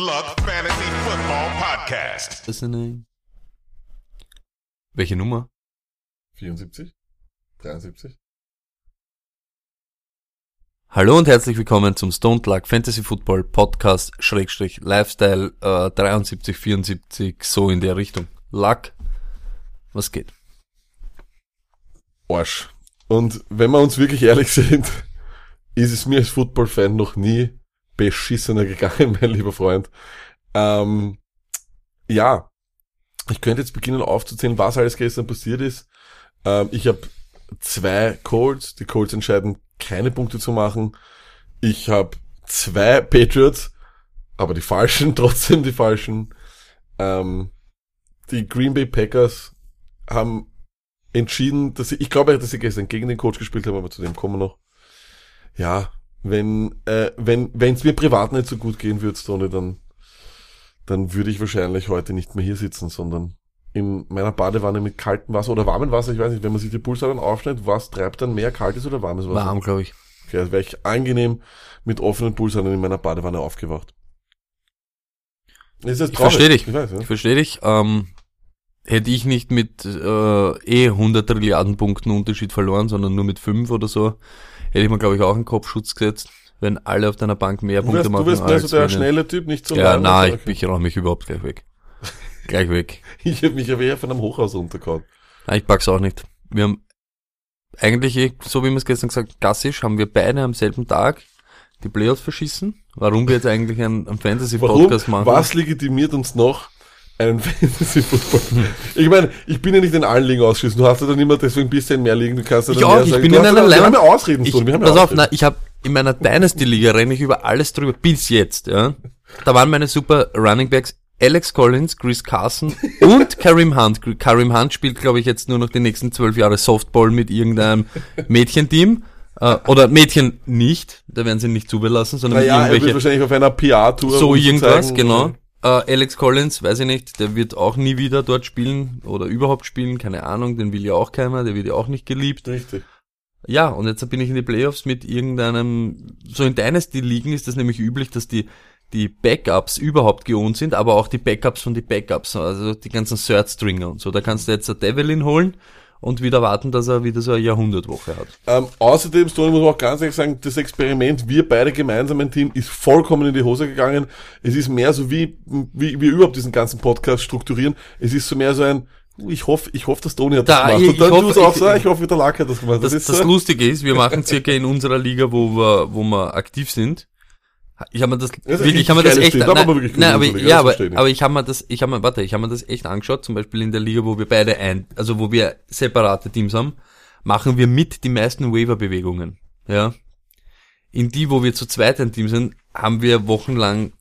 Luck Fantasy Football Podcast. Listening. Welche Nummer? 74? 73? Hallo und herzlich willkommen zum Stone Luck Fantasy Football Podcast Schrägstrich Lifestyle äh, 73, 74, so in der Richtung. Luck, was geht? Arsch. Und wenn wir uns wirklich ehrlich sind, ist es mir als Football-Fan noch nie beschissener gegangen, mein lieber Freund. Ähm, ja, ich könnte jetzt beginnen aufzuzählen, was alles gestern passiert ist. Ähm, ich habe zwei Colts, die Colts entscheiden, keine Punkte zu machen. Ich habe zwei Patriots, aber die falschen, trotzdem die falschen. Ähm, die Green Bay Packers haben entschieden, dass sie, ich glaube, dass sie gestern gegen den Coach gespielt haben, aber zu dem kommen wir noch. Ja, wenn äh, wenn wenn es mir privat nicht so gut gehen würde, Stoney, dann dann würde ich wahrscheinlich heute nicht mehr hier sitzen, sondern in meiner Badewanne mit kaltem Wasser oder warmem Wasser, ich weiß nicht, wenn man sich die Pulsadern aufschneidet, was treibt dann mehr kaltes oder warmes Wasser? Warm, glaube ich. Okay, also wäre ich angenehm mit offenen Pulsadern in meiner Badewanne aufgewacht. Ist das Ich traurig? verstehe dich. Ich weiß, ja. Ich verstehe dich. Ähm, hätte ich nicht mit äh, eh 100 Trilliarden Punkten Unterschied verloren, sondern nur mit 5 oder so, hätte ich mir, glaube ich, auch einen Kopfschutz gesetzt, wenn alle auf deiner Bank mehr Du Punkte wirst, machen du wirst mehr so als der wenn- schnelle Typ, nicht so Ja, lang. nein, Okay. ich, ich räume mich überhaupt gleich weg. gleich weg. Ich habe mich aber eher von einem Hochhaus runtergehauen. Nein, ich pack's auch nicht. Wir haben eigentlich, eh, so wie wir es gestern gesagt, klassisch, haben wir beide am selben Tag die Playoffs verschissen. Warum wir jetzt eigentlich einen, einen? Fantasy-Podcast machen? Was legitimiert uns noch einen Fantasy-Football? ich meine, ich bin ja nicht in allen Ligen ausgeschissen. Du hast ja dann immer deswegen ein bisschen mehr Ligen. Du kannst ja Ich dann auch, mehr ich sagen. bin du in einer ja, Wir Ausreden, Ich, wir haben pass auf, na, ich habe in meiner Dynasty-Liga renne ich über alles drüber, bis jetzt, ja. Da waren meine super Running Backs Alex Collins, Chris Carson und Karim Hunt. Karim Hunt spielt, glaube ich, jetzt nur noch die nächsten zwölf Jahre Softball mit irgendeinem Mädchenteam. Äh, oder Mädchen nicht, da werden sie nicht zubelassen, sondern Naja, er mit wird irgendwelche, wahrscheinlich auf einer PR-Tour. so irgendwas, zeigen, genau. Äh, Alex Collins, weiß ich nicht, der wird auch nie wieder dort spielen oder überhaupt spielen, keine Ahnung, den will ja auch keiner, der wird ja auch nicht geliebt. Richtig. Ja, und jetzt bin ich in die Playoffs mit irgendeinem, so in Dynasty-Ligen ist das nämlich üblich, dass die, die Backups überhaupt geohnt sind, aber auch die Backups von die Backups, also die ganzen Third-Stringer und so. Da kannst du jetzt der Devlin holen und wieder warten, dass er wieder so eine Jahrhundertwoche hat. Ähm, außerdem, Stoney, muss man auch ganz ehrlich sagen, das Experiment, wir beide gemeinsam ein Team, ist vollkommen in die Hose gegangen. Es ist mehr so wie, wie wir überhaupt diesen ganzen Podcast strukturieren. Es ist so mehr so ein, ich hoffe, ich hoffe, dass Tony hat Da, das gemacht. ich- Und dann ich hoffe, du auch ich- so, ich hoffe, der Lack hat das gemacht. Das, ist das Lustige ist, wir machen circa in unserer Liga, wo wir, wo wir aktiv sind. Ich habe mir das, ist wirklich, ich habe mir das echt, aber nein, wirklich cool nein, in aber, Liga, ja, das aber, ich. aber ich habe mir das, ich habe mir, warte, ich habe mir das echt angeschaut, zum Beispiel in der Liga, wo wir beide ein, also wo wir separate Teams haben, machen wir mit die meisten Waiver-Bewegungen, ja. In die, wo wir zu zweit ein Team sind, haben wir wochenlang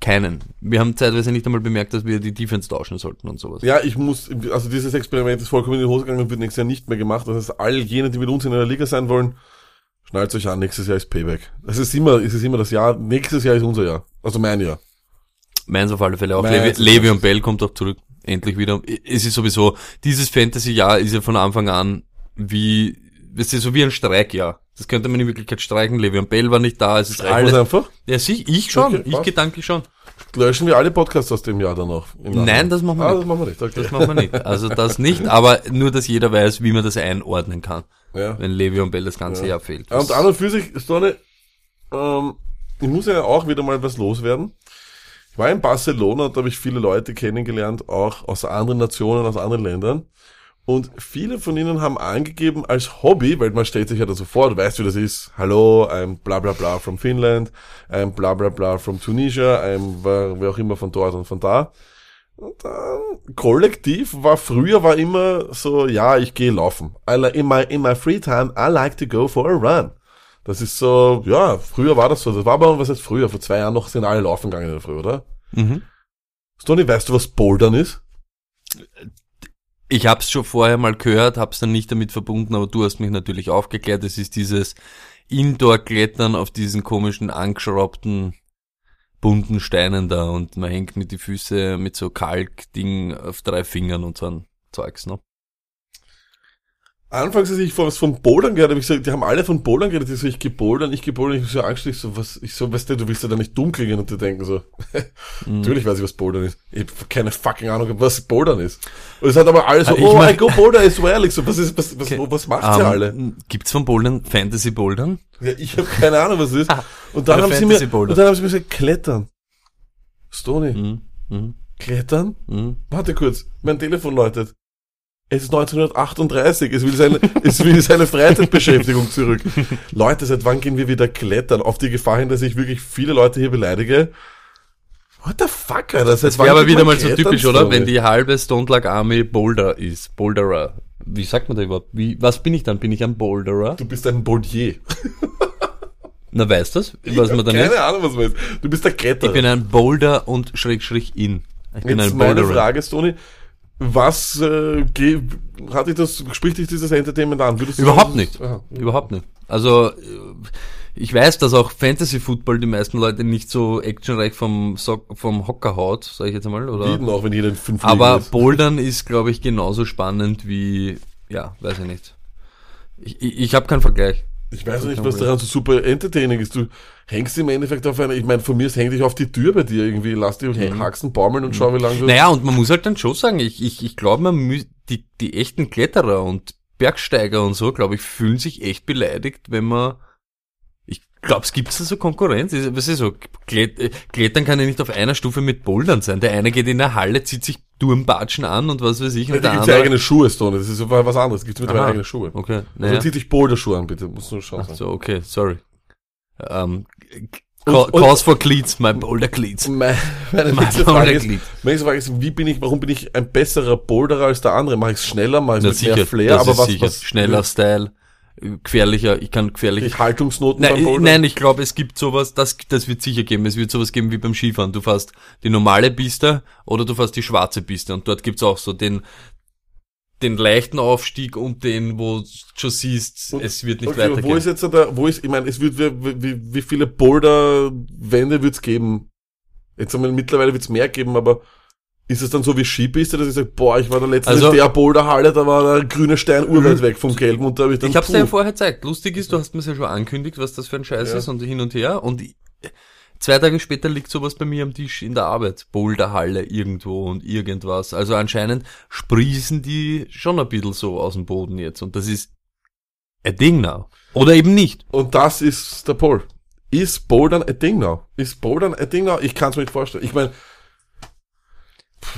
keinen. Wir haben zeitweise nicht einmal bemerkt, dass wir die Defense tauschen sollten und sowas. Ja, ich muss, also dieses Experiment ist vollkommen in die Hose gegangen und wird nächstes Jahr nicht mehr gemacht. Das heißt, all jene, die mit uns in einer Liga sein wollen, schnallt euch an, nächstes Jahr ist Payback. Es ist immer, es ist immer das Jahr, nächstes Jahr ist unser Jahr. Also mein Jahr. Meins auf alle Fälle auch. Levi, Levi und Bell kommt auch zurück. Endlich wieder. Es ist sowieso, dieses Fantasy-Jahr ist ja von Anfang an wie, das ist so wie ein Streikjahr. Das könnte man in Wirklichkeit streichen. Levi und Bell war nicht da. Es ist Streichen wir's alles. einfach. Ja, sich, ich schon. Okay, ich passt. gedanklich schon. Löschen wir alle Podcasts aus dem Jahr dann noch. Nein, das machen wir ah, nicht. das machen wir nicht. Okay. Das machen wir nicht. Also das nicht, aber nur, dass jeder weiß, wie man das einordnen kann, ja. wenn Levi und Bell das ganze Ja. Jahr fehlt. Und an und für sich, Stonne, ähm, ich muss ja auch wieder mal was loswerden. Ich war in Barcelona und da habe ich viele Leute kennengelernt, auch aus anderen Nationen, aus anderen Ländern. Und viele von ihnen haben angegeben als Hobby, weil man stellt sich ja da so vor, du weißt, wie das ist. Hallo, I'm bla bla bla from Finland, I'm bla bla bla from Tunisia, I'm wer auch immer von dort und von da. Und dann, kollektiv war früher war immer so, ja, ich gehe laufen. In my, in my free time, I like to go for a run. Das ist so, ja, früher war das so. Das war aber, was heißt früher? Vor zwei Jahren noch sind alle laufen gegangen in der Früh, oder? Mhm. Stoney, weißt du, was Bouldern ist? Ich hab's schon vorher mal gehört, hab's dann nicht damit verbunden, aber du hast mich natürlich aufgeklärt. Es ist dieses Indoor-Klettern auf diesen komischen, angeschraubten, bunten Steinen da und man hängt mit die Füße mit so Kalkding auf drei Fingern und so ein Zeugs, ne? Anfangs, als ich vor was von Bouldern gehört habe, ich gesagt, die haben alle von Bouldern geredet, ich so, ich geh Bouldern, ich geh Bouldern, ich so Angst, ich so, was, ich so, weißt du, du willst ja da nicht dumm klingen und die denken so, natürlich weiß ich, was Bouldern ist. Ich hab keine fucking Ahnung, was Bouldern ist. Und es hat aber alle so, Ah, ich oh, mein- I go Boulder as well. Ich so, was ist, was, was, was macht ihr alle? Ähm, Gibt's von Bouldern Fantasy Bouldern? Ja, ich habe keine Ahnung, was es ist. Ah, Und dann haben sie mir, und dann haben sie mir gesagt, klettern. Stony, Mhm. Mhm. klettern? Mhm. Warte kurz, mein Telefon läutet. Es ist 1938, es will seine, es will seine Freizeitbeschäftigung zurück. Leute, seit wann gehen wir wieder klettern? Auf die Gefahr hin, dass ich wirklich viele Leute hier beleidige. What the fuck, Alter? Seit Das wäre aber wieder mal so typisch, oder? Wenn die halbe Stone Lag Army Boulder ist. Boulderer. Wie sagt man da überhaupt? Wie, was bin ich dann? Bin ich ein Boulderer? Du bist ein Boldier. Na, weißt das? Was man dann Keine ist? Ahnung, was man ist. Du bist der Kletterer. Ich bin ein Boulder und Schrägstrich in. Ich bin Jetzt ein meine Boulderer. Frage, Stony. Was äh, hat dich das, spricht dich dieses Entertainment an? Würdest Überhaupt sagen, nicht. Aha. Überhaupt nicht. Also, ich weiß, dass auch Fantasy Football die meisten Leute nicht so actionreich vom, Sock, vom Hocker haut, sag ich jetzt einmal, oder? Jeden auch, wenn jeder in fünf Aber ist. Bouldern ist, glaube ich, genauso spannend wie, ja, weiß ich nicht. Ich, ich, ich habe keinen Vergleich. Ich weiß nicht, was daran so super entertaining ist. Du hängst im Endeffekt auf einer, ich meine, von mir aus häng dich auf die Tür bei dir irgendwie, lass dich mhm. Haxen baumeln und schau, wie lange du... Naja, und man muss halt dann schon sagen, ich, ich, ich glaube, man mü die, die echten Kletterer und Bergsteiger und so, glaube ich, fühlen sich echt beleidigt, wenn man, ich glaube, es gibt da so Konkurrenz. Was ist so? Äh, Klettern kann ja nicht auf einer Stufe mit Bouldern sein. Der eine geht in der Halle, zieht sich Turmbatschen an und was weiß ich, Ja, und da der gibt's ja eigene Schuhe, Stone. Das ist so was anderes. Gibt's mittlerweile eigene Schuhe. Okay, Also naja. zieh dich Boulderschuhe an, bitte. Musst du schauen. Ach so, okay, sorry. Ähm, Und- ca und- cause for Cleats, my Boulder Cleats. Meine, meine Mein nächste Frage ist, Boulderglied. meine nächste Frage ist, wie bin ich, warum bin ich ein besserer Boulderer als der andere? Mache ich es schneller, mache ich es mit mehr sicher, Flair, das aber was, sicher. was, Schneller Style, gefährlicher, ich kann gefährlich. ich Haltungsnoten beim Nein, Bouldern? nein, ich glaube, es gibt sowas, das, das wird sicher geben. Es wird sowas geben wie beim Skifahren. Du fährst die normale Piste oder du fährst die schwarze Piste und dort gibt's auch so den, den leichten Aufstieg und den, wo du schon siehst, Und- es wird nicht okay, weitergehen. Wo ist jetzt da, wo ist, ich meine, es wird, wie, wie, wie viele Boulder-Wände wird's geben? Jetzt einmal, mittlerweile wird's mehr geben, aber ist es dann so wie Skipiste, dass ich sage, boah, ich war da letztens Also- in der Boulderhalle, da war der grüne Stein urweit weg vom gelben und da habe ich dann, Ich hab's dir ja puh, vorher gezeigt. Lustig ist, du hast mir ja schon angekündigt, was das für ein Scheiß Ja. ist und hin und her. Und ich, zwei Tage später liegt sowas bei mir am Tisch in der Arbeit. Boulderhalle irgendwo und irgendwas. Also anscheinend sprießen die schon ein bisschen so aus dem Boden jetzt. Und das ist ein Ding now. Oder eben nicht. Und das ist der Paul. Ist Bouldern ein Ding now? Ist Bouldern ein Ding now? Ich kann es mir nicht vorstellen. Ich meine,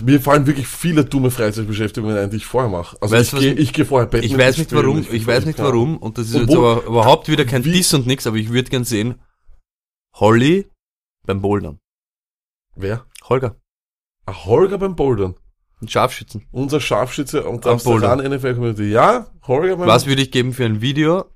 mir fallen wirklich viele dumme Freizeitbeschäftigungen ein, die ich vorher mache. Also Weißt ich gehe ich geh vorher Badminton Ich weiß nicht spielen, warum, ich- ich weiß nicht warum. Und das ist Und jetzt aber überhaupt wieder kein wie- Diss und nix, aber ich würde gern sehen, Holly beim Bouldern. Wer? Holger. Ah, Holger beim Bouldern. Ein Scharfschützen. Unser Scharfschütze und Am Amsterdam NFL Community. Ja, Holger beim Was würde ich geben für ein Video?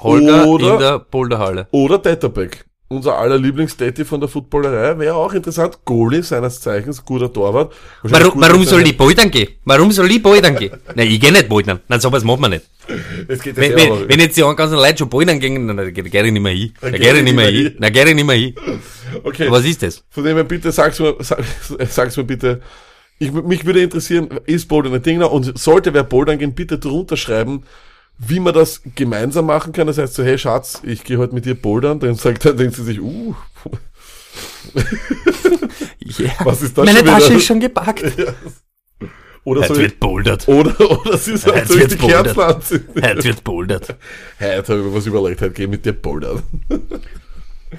Holger Oder- in der Boulderhalle. Oder Tetterbeck. Unser aller Lieblings-Daddy von der Footballerei wäre auch interessant. Goalie seines Zeichens, guter Torwart. Warum, gut warum soll ich bouldern gehen? Warum soll ich bouldern gehen? Nein, ich geh nicht bouldern. Nein, sowas macht man nicht. Es geht Wenn, wenn, wenn jetzt die ganzen Leute schon bouldern gehen, dann dann geh geh ich nicht mehr hin. Dann geh ich nicht mehr hin. Dann geh ich nicht mehr hin. okay. Was ist das? Von dem her bitte sag's mir, sag, sag's mir bitte. Ich, mich würde interessieren, ist Bouldern ein Ding? Und sollte wer Bouldern gehen, bitte drunter schreiben, wie man das gemeinsam machen kann. Das heißt so, hey Schatz, ich gehe heute mit dir bouldern. Dann sagt dann denkt sie sich, uh, Ja. was ist das Meine? Tasche ist schon gepackt. Oder Heute so, wird bouldert. oder, oder sie sagt, soll ich wird's die Kerzen anzünden? Heute wird bouldert. Heute habe ich mir was überlegt, heute gehe ich mit dir bouldern.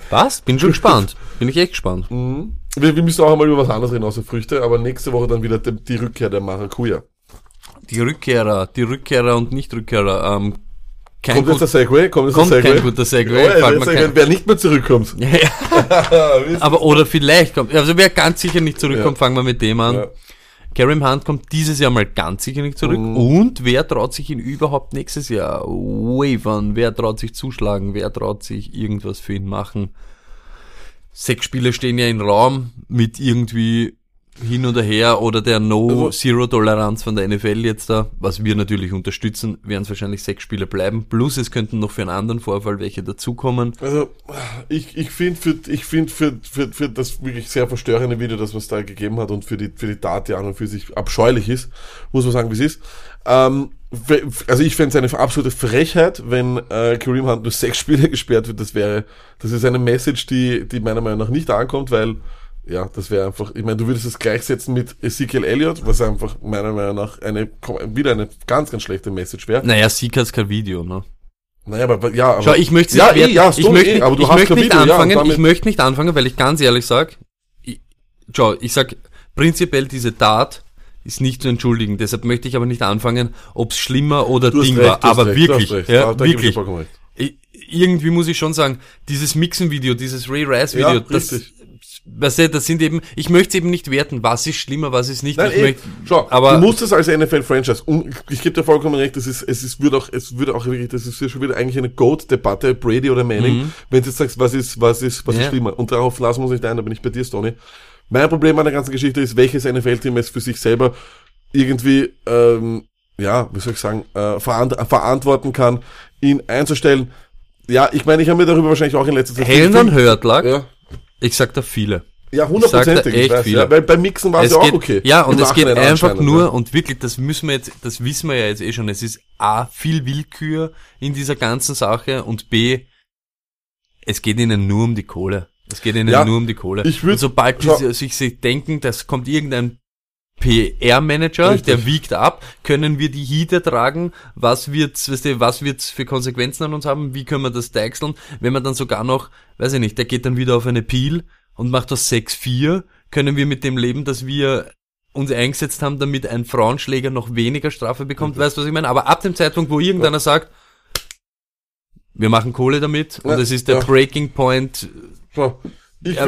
Was? Bin schon gespannt. Bin ich echt gespannt. Wir, wir müssen auch einmal über was anderes reden, außer Früchte, aber nächste Woche dann wieder die, die Rückkehr der Maracuja. Die Rückkehrer, die Rückkehrer und Nicht-Rückkehrer, ähm, kein Kommt jetzt gut, der Segway? Kommt jetzt kommt der Segway? kein guter Segway. Oh, ja, Segway, wer nicht mehr zurückkommt. Ja, ja. Aber oder vielleicht kommt, also wer ganz sicher nicht zurückkommt, fangen wir mit dem an. Karim Hunt kommt dieses Jahr mal ganz sicher nicht zurück. Mhm. Und wer traut sich ihn überhaupt nächstes Jahr wavern? Wer traut sich zuschlagen? Wer traut sich irgendwas für ihn machen? Sechs Spiele stehen ja im Raum mit irgendwie hin oder her oder der No-Zero-Toleranz von der NFL jetzt da, was wir natürlich unterstützen, werden es wahrscheinlich sechs Spiele bleiben. Plus es könnten noch für einen anderen Vorfall welche dazukommen. Also ich, ich finde für ich finde für, für, für das wirklich sehr verstörende Video, das was da gegeben hat und für die für die Tat, die an und für sich abscheulich ist, muss man sagen, wie es ist. Ähm, also ich fände es eine absolute Frechheit, wenn äh, Kareem Hunt nur sechs Spiele gesperrt wird. Das wäre, das ist eine Message, die, die meiner Meinung nach nicht ankommt, weil ja, das wäre einfach, ich meine, du würdest es gleichsetzen mit Ezekiel Elliott, was einfach meiner Meinung nach eine wieder eine ganz, ganz schlechte Message wäre. Naja, Sieg hat's kein Video, ne? Naja, aber ja, aber Schau, ich möchte ja, nicht, eh, ja, ich Stone, möchte, eh, aber du ich hast möchte kein nicht Video, ja, anfangen, damit- ich möchte nicht anfangen, weil ich ganz ehrlich sag, ich, schau, ich sag, prinzipiell diese Tat ist nicht zu entschuldigen, deshalb möchte ich aber nicht anfangen, ob's schlimmer oder Ding recht, war, aber recht, wirklich, recht. ja, Da- da ich wirklich. Ich- Irgendwie muss ich schon sagen, dieses Mixen-Video, dieses Ray Rice-Video, Ja, das, richtig. Weißt du, das sind eben, ich möchte eben nicht werten, was ist schlimmer, was ist nicht. Nein, ich eh, möchte, schau, aber du musst es als NFL-Franchise, ich gebe dir vollkommen recht, das ist, es ist, wird auch, es würde auch wirklich, das ist ja schon wieder eigentlich eine Goat-Debatte, Brady oder Manning, wenn du jetzt sagst, was ist, was ist, was ist Mhm. Ja. schlimmer, und darauf lassen wir uns nicht ein, da bin ich bei dir, Stoney. Mein Problem an der ganzen Geschichte ist, welches NFL-Team es für sich selber irgendwie, ähm, ja, wie soll ich sagen, äh, verant verantworten kann, ihn einzustellen. Ja, ich meine, ich habe mir darüber wahrscheinlich auch in letzter Zeit... Helen und Hörtlag, Ja, ich sag da viele. ja hundertprozentig, echt weiß, viele. ja, weil beim Mixen war es ja auch geht, okay. Ja, und es geht einfach nur, ja. und wirklich, das müssen wir jetzt, das wissen wir ja jetzt eh schon, es ist A, viel Willkür in dieser ganzen Sache und B, es geht ihnen nur um die Kohle. Es geht ihnen Ja, nur um die Kohle. ich würd- und sobald sie sich denken, das kommt irgendein PR-Manager, der wiegt ab, können wir die Heat tragen, was wird's, weißt du, was wird's für Konsequenzen an uns haben, wie können wir das deichseln, wenn man dann sogar noch, weiß ich nicht, der geht dann wieder auf eine Peel und macht das 6-4, können wir mit dem leben, dass wir uns eingesetzt haben, damit ein Frauenschläger noch weniger Strafe bekommt, weißt du, was ich meine? Aber ab dem Zeitpunkt, wo irgendeiner sagt, wir machen Kohle damit Ja, und es ist der ja. Breaking Point, ich ja,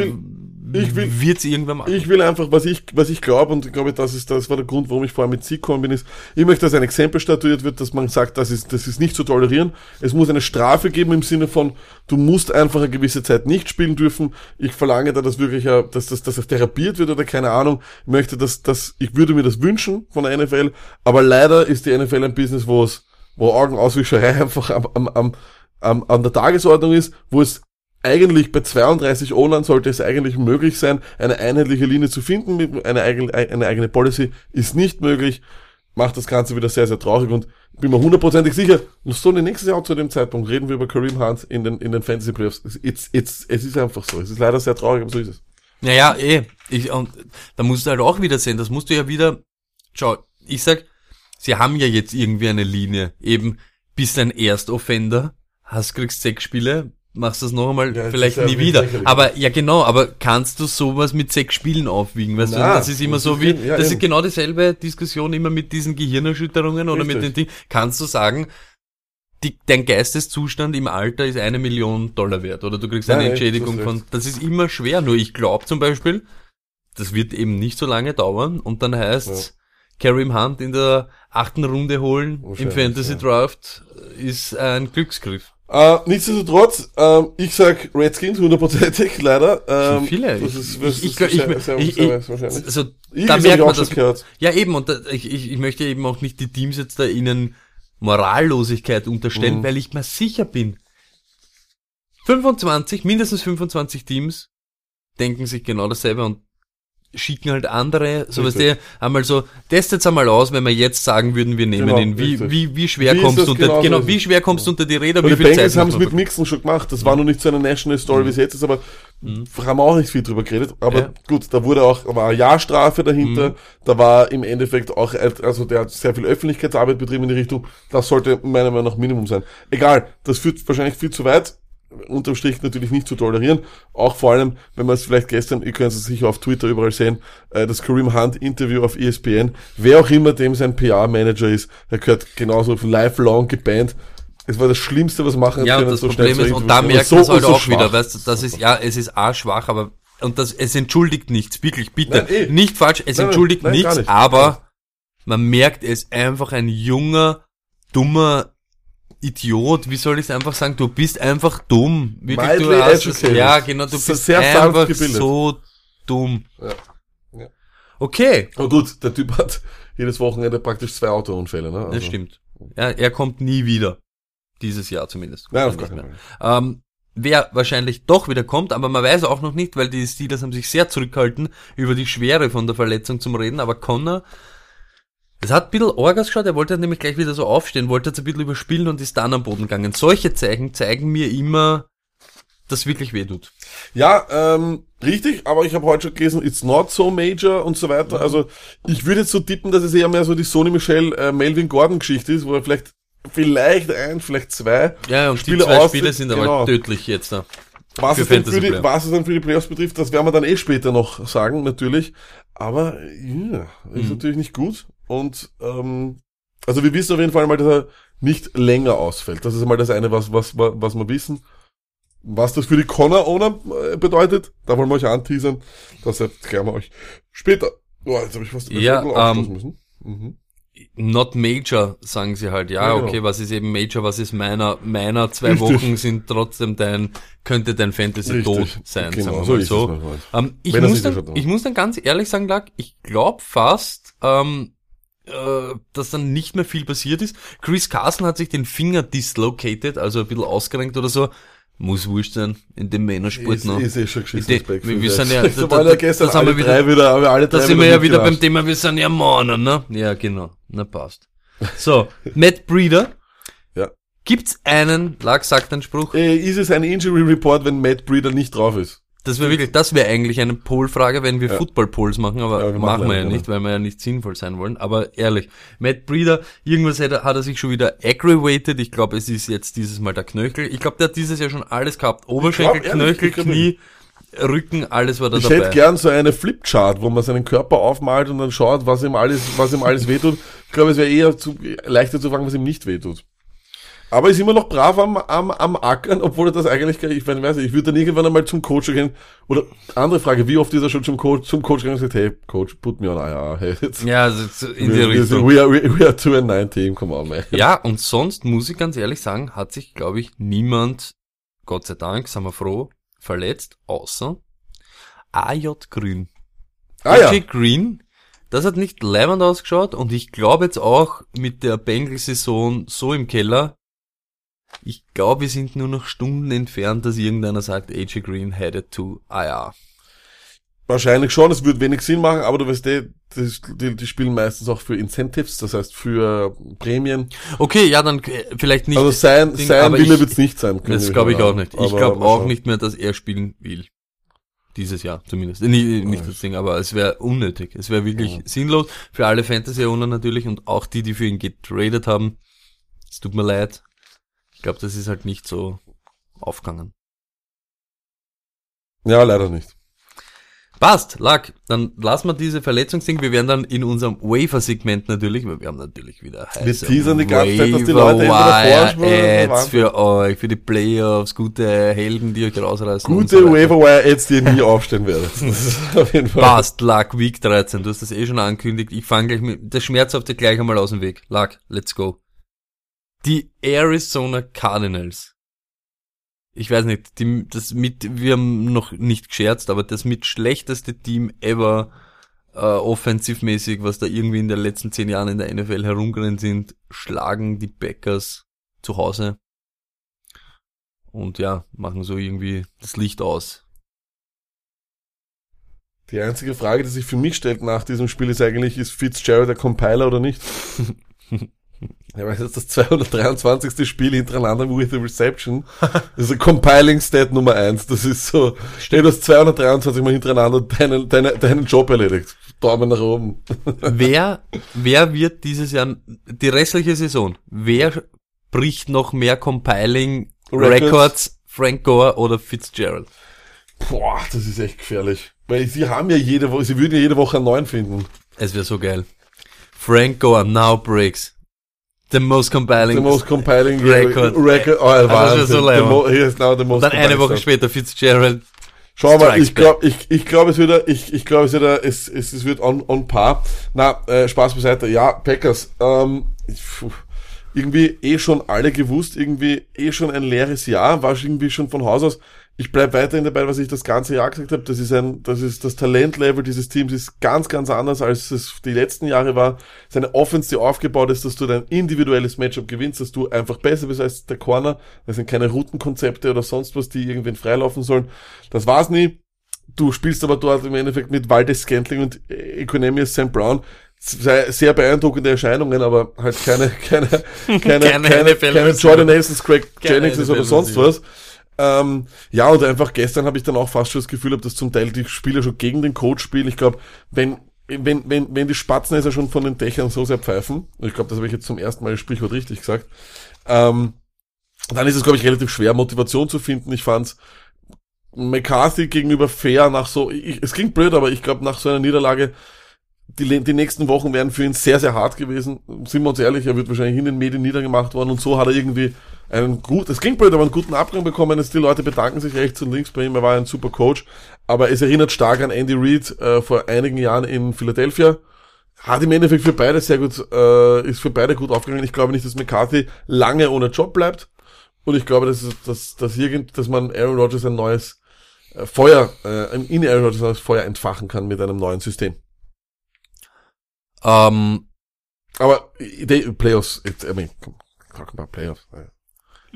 ich will, wird's irgendwann machen. ich will einfach, was ich, was ich glaube, und ich glaube, das ist, das war der Grund, warum ich vorher mit Sieg gekommen bin, ist, ich möchte, dass ein Exempel statuiert wird, dass man sagt, das ist, das ist nicht zu tolerieren. Es muss eine Strafe geben im Sinne von, du musst einfach eine gewisse Zeit nicht spielen dürfen. Ich verlange da, dass wirklich, dass das, dass das therapiert wird oder keine Ahnung. Ich möchte, dass, dass, ich würde mir das wünschen von der NFL, aber leider ist die NFL ein Business, wo es, wo Augenauswischerei einfach am, am, am, am, an der Tagesordnung ist, wo es eigentlich bei 32 O-Line sollte es eigentlich möglich sein, eine einheitliche Linie zu finden, eine eigene, eine eigene Policy ist nicht möglich, macht das Ganze wieder sehr, sehr traurig und bin mir hundertprozentig sicher, so nächstes Jahr zu dem Zeitpunkt reden wir über Kareem Hunt in den, in den Fantasy Playoffs. It's, it's, es ist einfach so. Es ist leider sehr traurig, aber so ist es. Naja, eh. Ich, und da musst du halt auch wieder sehen, das musst du ja wieder, schau, ich sag, sie haben ja jetzt irgendwie eine Linie, eben, bist ein Erstoffender, hast, kriegst sechs Spiele, machst das noch einmal, Ja, vielleicht ist nie wieder. lächerlich. Aber, ja genau, aber kannst du sowas mit sechs Spielen aufwiegen, weißt du, Na, das ist immer das so ist wie, ja, das ist eben. genau dieselbe Diskussion immer mit diesen Gehirnerschütterungen oder mit den Richtig. Dingen, kannst du sagen, die, dein Geisteszustand im Alter ist eine Million Dollar wert oder du kriegst eine echt, Entschädigung das ist von, das ist immer schwer, nur ich glaube zum Beispiel, das wird eben nicht so lange dauern und dann heißt Kareem Hunt in der achten Runde holen im Wahrscheinlich, Fantasy. Draft ist ein Glücksgriff. Äh, nichtsdestotrotz, ähm, ich sag Redskins hundertprozentig, leider. Ähm, Viele. Das ist, das ich, ich, ist glaub, ich, sehr, sehr, ich, sehr, ich, wahrscheinlich. also, Eagles da merkt ich man das. gehört. Ja, eben, und da, ich, ich, ich möchte eben auch nicht die Teams jetzt da ihnen Morallosigkeit unterstellen, Mhm. weil ich mir sicher bin, 25, mindestens 25 Teams denken sich genau dasselbe und schicken halt andere, so was Richtig. der einmal so, testet's einmal aus, wenn wir jetzt sagen würden, wir nehmen Genau, ihn. Wie, richtig. wie, wie schwer Wie kommst du unter, genau genau, wie schwer kommst du unter die Räder, wie die viel Zeit Bengals haben es mit Mixen schon gemacht. Das war noch nicht so eine National Story, wie es jetzt ist, aber haben wir auch nicht viel drüber geredet. Aber Ja. gut, da wurde auch, war eine Jahrstrafe dahinter. Mhm. Da war im Endeffekt auch, also der hat sehr viel Öffentlichkeitsarbeit betrieben in die Richtung. Das sollte meiner Meinung nach Minimum sein. Egal, das führt wahrscheinlich viel zu weit. Unterm Strich natürlich nicht zu tolerieren. Auch vor allem, wenn man es vielleicht gestern, ihr könnt es sicher auf Twitter überall sehen, äh, das Kareem Hunt Interview auf ESPN. Wer auch immer dem sein PR-Manager ist, der gehört genauso lifelong gebannt. Es war das Schlimmste, was machen Ja, können, das so Problem schnell ist, und da merkt man es halt so auch schwach. wieder, weißt du, das ist, ja, es ist a schwach, aber, und das, es entschuldigt nichts, wirklich, bitte, Nein, eh. nicht falsch, es Nein, entschuldigt nein, nichts, nicht. aber man merkt, es einfach ein junger, dummer Idiot, wie soll ich es einfach sagen, du bist einfach dumm, wirklich, du Mildly hast es, educated. ja, genau, du bist einfach so dumm. Ja. Ja. Okay, Aber gut, der Typ hat jedes Wochenende praktisch zwei Autounfälle, ne? Also, das stimmt. Er, er kommt nie wieder. Dieses Jahr zumindest. Nein, auf gar keinen Fall. Ähm, wer wahrscheinlich doch wieder kommt, aber man weiß auch noch nicht, weil die Steelers haben sich sehr zurückgehalten, über die Schwere von der Verletzung zum Reden, aber Connor, es hat ein bisschen Orgas geschaut, er wollte nämlich gleich wieder so aufstehen, wollte jetzt ein bisschen überspielen und ist dann am Boden gegangen. Solche Zeichen zeigen mir immer, dass wirklich weh tut. Ja, ähm, richtig, aber ich habe heute schon gelesen, it's not so major und so weiter. Also ich würde jetzt so tippen, dass es eher mehr so die Sony Michel äh, Melvin Gordon Geschichte ist, wo er vielleicht vielleicht ein, vielleicht zwei Ja, und Spiele die zwei Spiele sind aber genau. tödlich jetzt da. Was es, dann für die, was es dann für die Playoffs betrifft, das werden wir dann eh später noch sagen, natürlich. Aber ja, ist Mhm. natürlich nicht gut. Und ähm, also wir wissen auf jeden Fall mal, dass er nicht länger ausfällt. Das ist mal das eine, was, was, was was wir wissen. Was das für die Connor-Owner äh, bedeutet, da wollen wir euch anteasern. Das erklären wir euch später. Oh, jetzt habe ich fast Ja, ähm, müssen. Mhm. Not major, sagen sie halt. Ja, Ja, genau. okay, was ist eben major, was ist meiner? Meiner zwei Richtig. Wochen sind trotzdem dein, könnte dein Fantasy Richtig. tot sein, Genau, sagen wir so mal. Ähm, ich, muss dann, ich muss dann ganz ehrlich sagen, Lack, ich glaube fast, ähm, äh, dass dann nicht mehr viel passiert ist. Chris Carson hat sich den Finger dislocated, also ein bisschen ausgerenkt oder so. Muss wurscht sein, in dem Männersport Ist, noch. ist eh schon geschissen. Wir- wir sind ja- da, da- da- gestern das haben wir drei wieder, haben wir alle drei Da sind wieder wir ja wieder beim. Thema, wir sind ja Männer, ne? Ja, genau. Na, passt. So, Matt Breeder. Ja. Gibt's einen, Lag sagt einen Spruch, Äh, ist es ein Injury Report, wenn Matt Breeder nicht drauf ist? Das wäre wirklich, das wäre eigentlich eine Poll-Frage, wenn wir Ja. Football-Polls machen, aber Ja, wir machen, machen wir ja nicht, weil wir ja nicht sinnvoll sein wollen. Aber ehrlich, Matt Breeder, irgendwas hat er, hat er sich schon wieder aggravated. Ich glaube, es ist jetzt dieses Mal der Knöchel. Ich glaube, der hat dieses Jahr schon alles gehabt. Oberschenkel, glaub, Knöchel, ich Knie, Rücken, alles war da Ich dabei. hätte gern so eine Flipchart, wo man seinen Körper aufmalt und dann schaut, was ihm alles, was ihm alles wehtut. Ich glaube, es wäre eher zu, leichter zu fragen, was ihm nicht wehtut. Aber ist immer noch brav am, am, am Ackern, obwohl er das eigentlich, ich weiß nicht, ich würde dann irgendwann einmal zum Coach gehen. Oder andere Frage, wie oft ist er schon zum Coach, zum Coach gegangen und gesagt, hey, Coach, put me on IR, hey, jetzt, ja, also so in die Richtung. we, are, we, we are two and nine team, come on, man. Ja, und sonst muss ich ganz ehrlich sagen, hat sich, glaube ich, niemand, Gott sei Dank, sind wir froh, verletzt, außer AJ Grün. Ah ja, AJ Green, das hat nicht leibend ausgeschaut und ich glaube jetzt auch mit der Bengals-Saison so im Keller, ich glaube, wir sind nur noch Stunden entfernt, dass irgendeiner sagt, AJ Green headed to IR. wahrscheinlich schon, es würde wenig Sinn machen, aber du weißt eh, das, die, die spielen meistens auch für Incentives, das heißt für Prämien. Okay, ja, dann äh, vielleicht nicht. Also sein, Ding, sein Wille wird's nicht sein. können Das glaube ich auch nicht. Ich glaube auch nicht mehr, dass er spielen will. Dieses Jahr zumindest. Nicht, nicht das Ding, aber es wäre unnötig. Es wäre wirklich sinnlos. Für alle Fantasy-Owner natürlich und auch die, die für ihn getradet haben. Es tut mir leid. Ich glaube, das ist halt nicht so aufgegangen. Ja, leider nicht. Passt, Lack. Dann lassen wir diese Verletzungsding. Wir werden dann in unserem Wafer-Segment natürlich, weil wir haben natürlich wieder heiße teasern die ganze Zeit, dass die Leute entweder oder Ads für euch, für die Playoffs, gute Helden, die euch rausreißen. Gute so weiter. Waiver Ads, die ihr nie aufstehen werdet. Auf jeden Fall. Passt, Luck, Week 13. Du hast das eh schon angekündigt. Ich fange gleich mit, das Schmerzhafte gleich einmal aus dem Weg. Luck, let's go. Die Arizona Cardinals. Ich weiß nicht, die, das mit, wir haben noch nicht gescherzt, aber das mit schlechteste Team ever, äh, offensivmäßig, was da irgendwie in den letzten zehn Jahren in der NFL herumgerannt sind, schlagen die Packers zu Hause. Und ja, machen so irgendwie das Licht aus. Die einzige Frage, die sich für mich stellt nach diesem Spiel ist eigentlich, ist Fitzgerald der Compiler oder nicht? Ja, weil das ist das 223. Spiel hintereinander with a Reception. Das ist ein Compiling Stat Nummer eins. Das ist so, du hast 223 Mal hintereinander deinen, deinen, deinen Job erledigt. Daumen nach oben. wer, wer wird dieses Jahr, die restliche Saison, wer bricht noch mehr Compiling Records. Records, Frank Gore oder Fitzgerald? Boah, das ist echt gefährlich. Weil sie haben ja jede Woche, sie würden ja jede Woche einen neuen finden. Es wäre so geil. Frank Gore now breaks. The most compiling. The most compiling Record. record oh, Also, Wahnsinn. so mo, he is now the most dann eine Woche später Fitzgerald. Schau mal, Strikes ich glaube, ich, ich glaube, es wird, ich, ich glaube, es wird, es, es, es wird on, on par. Na, äh, Spaß beiseite. Ja, Packers, ähm, irgendwie eh schon alle gewusst, irgendwie eh schon ein leeres Jahr, war irgendwie schon von Haus aus ich bleib weiterhin dabei, was ich das ganze Jahr gesagt habe. Das ist ein, das ist das Talentlevel dieses Teams ist ganz, ganz anders, als es die letzten Jahre war. Es ist eine Offense, die aufgebaut ist, dass du dein individuelles Matchup gewinnst, dass du einfach besser bist als der Corner. Das sind keine Routenkonzepte oder sonst was, die irgendwen freilaufen sollen. Das war's nie. Du spielst aber dort im Endeffekt mit Waldes Scantling und Economius St. Brown sehr, sehr beeindruckende Erscheinungen, aber halt keine, keine, keine, keine, keine, keine Jordan Nelsons, Craig Jennings oder sonst was. Ähm, ja, und einfach gestern habe ich dann auch fast schon das Gefühl gehabt, dass zum Teil die Spieler schon gegen den Coach spielen. Ich glaube, wenn, wenn, wenn, wenn die Spatzen ist ja schon von den Dächern so sehr pfeifen, ich glaube, das habe ich jetzt zum ersten Mal Sprichwort richtig gesagt, ähm, dann ist es, glaube ich, relativ schwer, Motivation zu finden. Ich fand's McCarthy gegenüber fair nach so, ich, es klingt blöd, aber ich glaube, nach so einer Niederlage die, die nächsten Wochen wären für ihn sehr, sehr hart gewesen. Sind wir uns ehrlich, er wird wahrscheinlich in den Medien niedergemacht worden und so hat er irgendwie einen gut, es klingt blöd, aber einen guten Abgang bekommen. Jetzt die Leute bedanken sich rechts und links bei ihm. Er war ein super Coach. Aber es erinnert stark an Andy Reid äh, vor einigen Jahren in Philadelphia. Hat im Endeffekt für beide sehr gut, äh, ist für beide gut aufgegangen. Ich glaube nicht, dass McCarthy lange ohne Job bleibt. Und ich glaube, dass, dass, dass, irgend, dass man Aaron Rodgers ein neues äh, Feuer, äh, in Aaron Rodgers ein neues Feuer entfachen kann mit einem neuen System. Ähm, aber they, Playoffs, it, I mean, talk about Playoffs.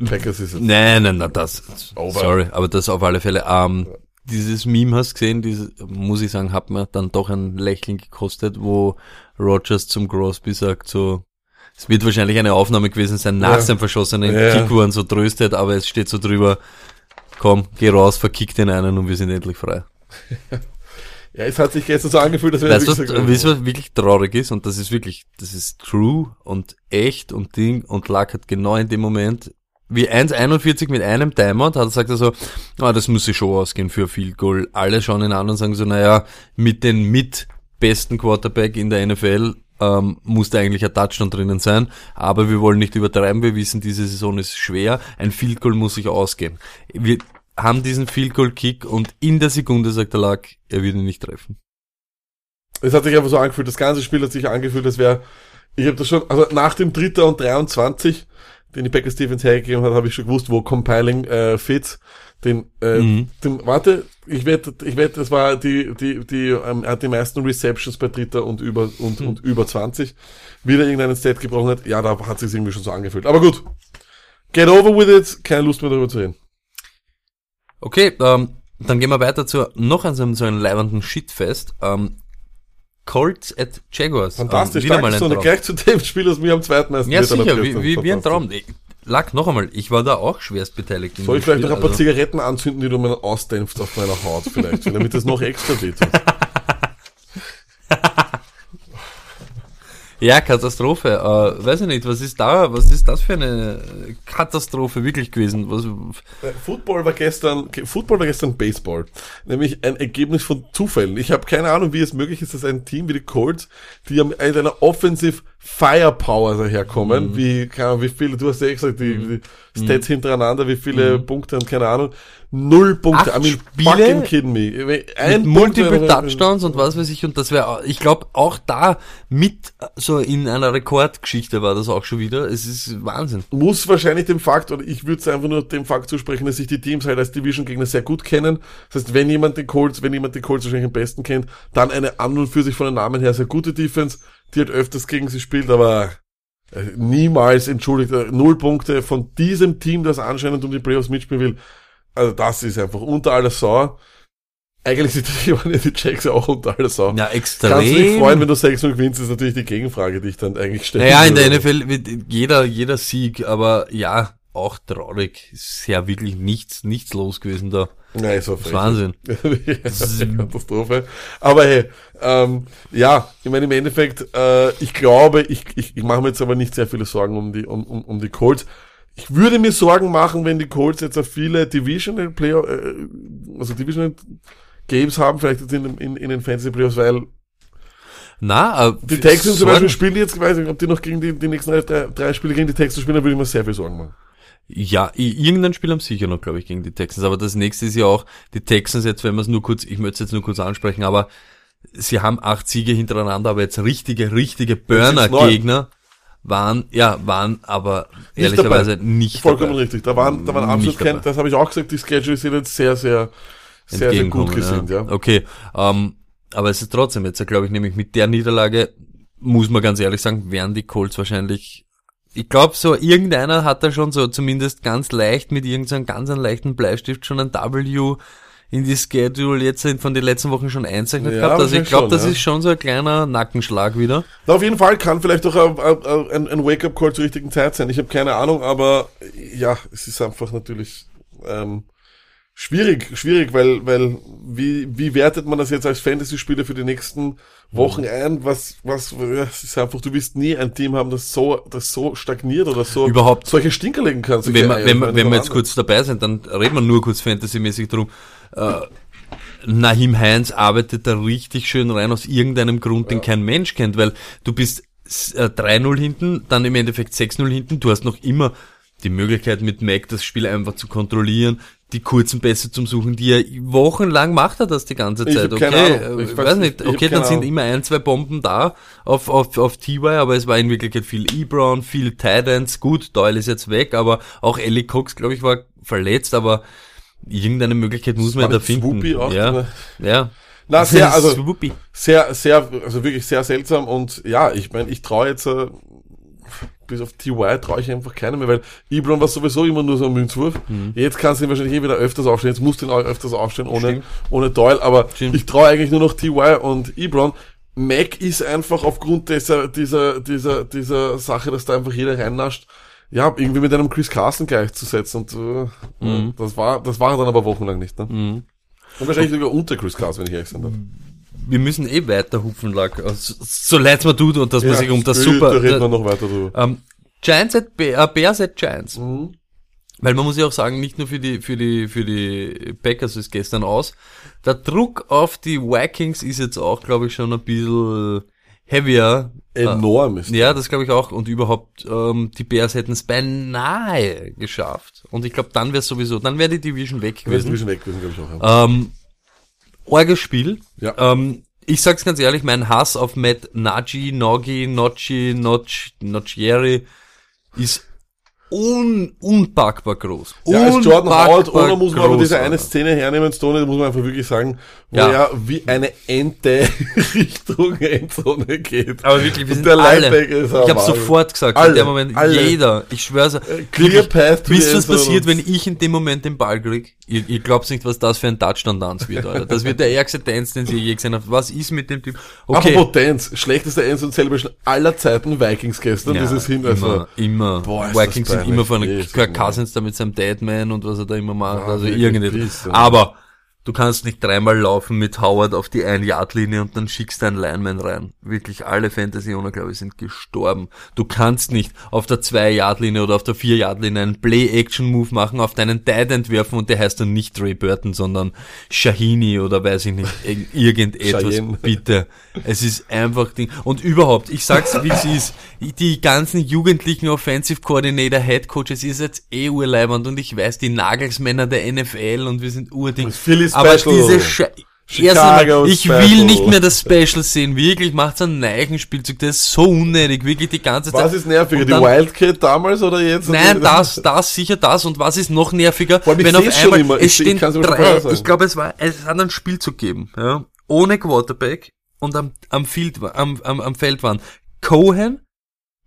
Packers ist es. Nein, nein, nein, das, over. sorry, aber das auf alle Fälle. Ähm. Dieses Meme hast gesehen, dieses, muss ich sagen, hat mir dann doch ein Lächeln gekostet, wo Rogers zum Crosby sagt so, es wird wahrscheinlich eine Aufnahme gewesen sein nach ja. seinem verschossenen ja. Kick, wo er so tröstet, aber es steht so drüber, komm, geh raus, verkick den einen und wir sind endlich frei. Ja, es hat sich gestern so angefühlt, dass wir weißt, was, weißt, was wirklich traurig ist? Und das ist wirklich, das ist true und echt und Ding und Luck hat genau in dem Moment, wie 1,41 mit einem Timeout, hat er gesagt er so, ah, das muss ich schon ausgehen für viel Goal. Alle schauen ihn an und sagen so, naja, mit den mit besten Quarterback in der NFL ähm, muss da eigentlich ein Touchdown drinnen sein, aber wir wollen nicht übertreiben, wir wissen, diese Saison ist schwer, ein Field Goal muss sich ausgehen. Wir, haben diesen Field Goal Kick und in der Sekunde sagt der Lack, er wird ihn nicht treffen. Es hat sich einfach so angefühlt, das ganze Spiel hat sich angefühlt, als wäre, ich habe das schon, also nach dem Dritter und 23, den die Becker Stevens hergegeben hat, habe ich schon gewusst, wo Compiling äh, fits. Den, äh, mhm. den, warte, ich wette, ich wette, das war die, die, die, ähm, hat die meisten Receptions bei Dritter und über und, mhm. und über 20. Wieder irgendeinen Stat gebrochen hat, ja, da hat sich irgendwie schon so angefühlt. Aber gut. Get over with it, keine Lust mehr darüber zu reden. Okay, ähm, dann gehen wir weiter zu noch einem so einem leibenden Shitfest. Ähm, Colts at Jaguars. Fantastisch, ähm, wieder mal ein gleich zu dem Spiel, das mir am zweiten ersten Ja, sicher, wie, wie, wie ein Traum. Lag noch einmal, ich war da auch schwerst beteiligt. Soll ich vielleicht Spiel, noch ein paar also. Zigaretten anzünden, die du mir ausdämpfst auf meiner Haut vielleicht, damit das noch extra weht. Ja, Katastrophe. Äh, weiß ich nicht, was ist da, was ist das für eine Katastrophe wirklich gewesen? Was, äh, Football war gestern, Football war gestern Baseball. Nämlich ein Ergebnis von Zufällen. Ich habe keine Ahnung, wie es möglich ist, dass ein Team wie die Colts, die in einer Offensive Firepower daherkommen, mhm. wie, keine Ahnung, wie viele, du hast ja eh gesagt, die, mhm. die Stats mhm. hintereinander, wie viele mhm. Punkte und keine Ahnung. Null Punkte. Acht I mean, Spiele kidding me. Ein mit Multiple Touchdowns und was weiß ich und das wäre, ich glaube auch da mit so in einer Rekordgeschichte war das auch schon wieder. Es ist Wahnsinn. Muss wahrscheinlich dem Fakt, oder ich würde es einfach nur dem Fakt zusprechen, dass sich die Teams halt als Division-Gegner sehr gut kennen. Das heißt, wenn jemand den Colts, wenn jemand den Colts wahrscheinlich am besten kennt, dann eine an und für sich von den Namen her sehr gute Defense, die halt öfters gegen sie spielt, aber äh, niemals entschuldigt, äh, null Punkte von diesem Team, das anscheinend um die Playoffs mitspielen will. Also das ist einfach unter aller Sau. Eigentlich sind die, die Jacks auch unter aller Sau. Ja, extrem. Kannst du dich freuen, wenn du 6-0 gewinnst, ist natürlich die Gegenfrage, die ich dann eigentlich stelle. Naja, in der NFL wird jeder, jeder Sieg, aber ja, auch traurig. Ist ja wirklich nichts, nichts los gewesen da. Nein, so das Wahnsinn. das ist eine Katastrophe. Aber hey, ähm, ja, ich meine im Endeffekt, äh, ich glaube, ich, ich, ich mache mir jetzt aber nicht sehr viele Sorgen um die, um, um, um die Colts. Ich würde mir Sorgen machen, wenn die Colts jetzt auf viele Divisional Player, äh, also Divisional Games haben, vielleicht jetzt in, in, in den Fantasy Playoffs, weil na, äh, die Texans zum Beispiel spielen jetzt, weiß ich, ob die noch gegen die, die nächsten drei, drei Spiele gegen die Texans spielen, dann würde ich mir sehr viel Sorgen machen. Ja, irgendein Spiel haben sicher noch, glaube ich, gegen die Texans. Aber das nächste ist ja auch, die Texans jetzt, wenn wir es nur kurz, ich möchte es jetzt nur kurz ansprechen, aber sie haben acht Siege hintereinander, aber jetzt richtige, richtige Burner-Gegner. Waren, ja, waren aber ehrlicherweise nicht Vollkommen dabei. richtig. Da waren, da waren absolut kein, das habe ich auch gesagt, die Schedules sind jetzt sehr, sehr, sehr, sehr gut gesinnt, ja. Okay, ähm, aber es ist trotzdem jetzt, glaube ich, nämlich mit der Niederlage, muss man ganz ehrlich sagen, werden die Colts wahrscheinlich, ich glaube so, irgendeiner hat da schon so zumindest ganz leicht mit irgendeinem ganz einen leichten Bleistift schon ein W in die Schedule jetzt von den letzten Wochen schon einzeichnet Ja, gehabt. Also ich glaube, das ja. ist schon so ein kleiner Nackenschlag wieder. Na, auf jeden Fall kann vielleicht auch ein, ein- Wake-up-Call zur richtigen Zeit sein. Ich habe keine Ahnung, aber ja, es ist einfach natürlich ähm, schwierig, schwierig, weil, weil wie, wie wertet man das jetzt als Fantasy-Spieler für die nächsten Wochen Mhm. ein? Was, was, es ist einfach, du wirst nie ein Team haben, das so, das so stagniert oder so Überhaupt. solche Stinker legen kann. wenn wir, Eier. wenn wenn wir jetzt kurz dabei sind, dann reden wir nur kurz fantasymäßig drum. Äh, Nahim Heinz arbeitet da richtig schön rein aus irgendeinem Grund, den kein Mensch kennt, weil du bist äh, 3-0 hinten, dann im Endeffekt 6-0 hinten, du hast noch immer die Möglichkeit mit Mac das Spiel einfach zu kontrollieren, die kurzen Pässe zum Suchen, die er wochenlang macht er das die ganze Ich Zeit. keine Okay, äh, Ich ich weiß nicht, ich okay, dann sind Ahnung. immer ein, zwei Bomben da auf, auf, auf TY, aber es war in Wirklichkeit viel Ebron, viel Titans. Gut, Doyle ist jetzt weg, aber auch Ellie Cox, glaube ich, war verletzt, aber irgendeine Möglichkeit muss man da finden. Auch, ja, oder? ja. Na, sehr, also, Swoopy. sehr, sehr, also wirklich sehr seltsam und ja, ich meine, ich traue jetzt äh, bis auf TY traue ich einfach keinen mehr, weil Ibron war sowieso immer nur so ein Münzwurf. Jetzt kannst du ihn wahrscheinlich eh wieder öfters aufstellen, jetzt musst du ihn auch öfters aufstellen ohne, Stimmt. ohne Doyle, aber Stimmt. ich traue eigentlich nur noch TY und Ibron. Mac ist einfach aufgrund dieser, dieser, dieser, dieser Sache, dass da einfach jeder reinnascht, ja, irgendwie mit einem Chris Carson gleichzusetzen und äh, das war, das war er dann aber wochenlang nicht, ne? Und wahrscheinlich sogar unter Chris Carson, wenn ich ehrlich sein darf. Wir müssen eh weiter hupfen, Lack. Also, so leid es mir tut und dass man sich um das super... reden wir noch weiter drüber. Ähm, Giants at äh, Bears at Giants. Mhm. Weil man muss ja auch sagen, nicht nur für die, für die, für die Packers ist gestern aus. Der Druck auf die Vikings ist jetzt auch, glaube ich, schon ein bisschen heavier. Enorm ist. Ja, das glaube ich auch. Und überhaupt, ähm, die Bears hätten es beinahe geschafft. Und ich glaube, dann wäre sowieso, dann wäre die Division weg gewesen. weg gewesen, glaube ich auch. Ja. Ähm, Orges Spiel. Ja. Ähm, ich sag's ganz ehrlich, mein Hass auf Matt Nagy, Nogi, Nocci, Notch, Noccieri ist un, unpackbar groß. Ja, als Jordan Howard, oder muss man aber diese eine. Szene hernehmen, Stone, da muss man einfach wirklich sagen, wo Ja. er wie eine Ente Richtung Endzone geht. Aber wirklich, wir Und sind der alle. Linebacker ist Ich habe sofort gesagt, Alle, in dem Moment, alle. jeder, ich schwör's. Clear wirklich, path to Wisst ihr, was passiert, wenn und- ich in dem Moment den Ball krieg? Ihr, ihr glaubt nicht, was das für ein Touchdown-Dance wird, Alter. Das wird der ärgste Dance, den ihr je gesehen habt. Was ist mit dem Typ? Okay. Apropos Dance, schlechteste Endzone Celebration aller Zeiten Vikings gestern, Ja, dieses hin, also. immer, immer. Boah, Vikings sind. Immer von. Cousins da mit seinem Deadman und was er da immer macht, also ja. Aber du kannst nicht dreimal laufen mit Howard auf die Ein-Yard-Linie und dann schickst du einen Lineman rein. Wirklich alle Fantasy-Owner, glaube ich, sind gestorben. Du kannst nicht auf der Zwei-Yard-Linie oder auf der Vier-Yard-Linie einen Play-Action-Move machen, auf deinen Tight entwerfen und der heißt dann nicht Trey Burton, sondern Shahini oder weiß ich nicht, irg- irgendetwas. Bitte. Es ist einfach Ding. Und überhaupt, ich sag's wie es ist, die ganzen jugendlichen Offensive Coordinator, Head Coaches, ihr seid eh urleibend und ich weiß, die Nagelsmänner der NFL und wir sind urding. Philly Aber Special. diese Sche Chicago Erstmal, ich Special. will nicht mehr das Special sehen. Wirklich, macht's einen Neichenspielzug. Das ist so unnötig. Wirklich die ganze Zeit. Was ist nerviger, Und die dann- Wildcat damals oder jetzt? Nein, das, das, sicher das. Und was ist noch nerviger, ich wenn auf einmal, immer. es Ich- stehen drei, ich glaube, es war, es hat einen Spielzug gegeben, ja, ohne Quarterback und am, am Field, am, am, am Feld waren Cohen,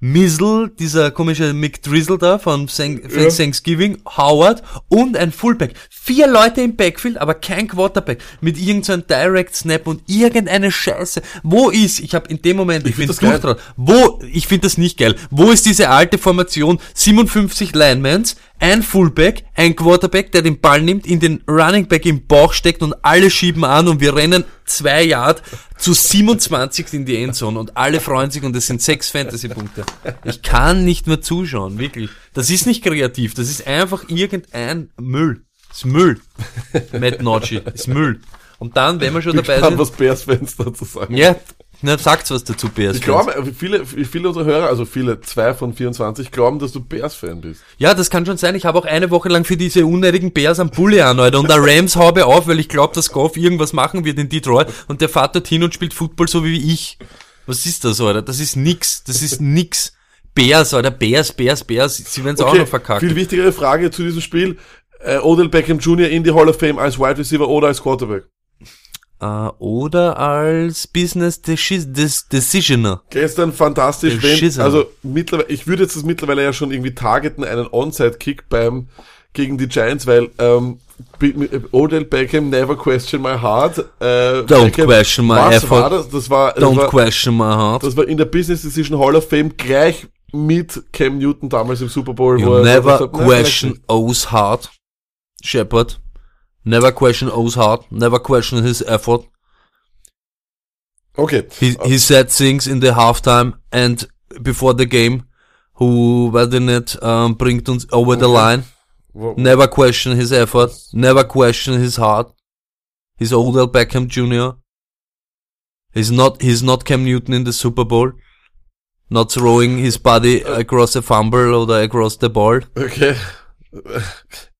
Mizzle, dieser komische McDrizzle da von, von Ja. Thanksgiving, Howard und ein Fullback. Vier Leute im Backfield, aber kein Quarterback. Mit irgendeinem Direct Snap und irgendeine Scheiße. Wo ist, ich habe in dem Moment, ich, find bin das geil. wo, ich finde das nicht geil, wo ist diese alte Formation, 57 Linemans, ein Fullback, ein Quarterback, der den Ball nimmt, in den Running Back im Bauch steckt und alle schieben an und wir rennen zwei Yard zu 27 in die Endzone und alle freuen sich und es sind sechs Fantasy-Punkte. Ich kann nicht mehr zuschauen, wirklich. Das ist nicht kreativ, das ist einfach irgendein Müll. Das ist Müll. Matt Nocci, ist Müll. Und dann, wenn wir schon Ich dabei sind, was Bears-Fans dazu sagen. ja, na, sagt's was dazu, Bears. Ich glaube, viele, viele unserer Hörer, also viele, zwei von 24, glauben, dass du Bears-Fan bist. Ja, das kann schon sein. Ich habe auch eine Woche lang für diese unnötigen Bears am Bulli an, Alter. Und der Rams haube auf, weil ich glaube, dass Goff irgendwas machen wird in Detroit. Und der fährt dorthin und spielt Football so wie ich. Was ist das, Alter? Das ist nix. Das ist nix. Bears, oder Bears, Bears, Bears, sie werden es auch noch verkacken. Viel wichtigere Frage zu diesem Spiel. Äh, Odell Beckham Jr. in die Hall of Fame als Wide Receiver oder als Quarterback? Äh, oder als Business Decisioner. Gestern fantastisch, wenn, also mittlerweile, ich würde jetzt das mittlerweile ja schon irgendwie targeten, einen Onside-Kick beim, gegen die Giants, weil, ähm, Odell Beckham never question my heart. Äh, Don't Beckham, question my was effort. War das? das war, das Don't war, question my heart. das war in der Business Decision Hall of Fame gleich mit Cam Newton damals im Super Bowl. You er never hat, "Nein, question O's heart, Shepard. Never question O's heart. Never question his effort. Okay. He, he said things in the halftime and before the game who werden nicht um, bringt uns over the line. Wo- Never question his effort. Never question his heart. He's Odell Beckham Jr. He's not. He's not Cam Newton in the Super Bowl. Not throwing his body across a fumble or across the ball. Okay.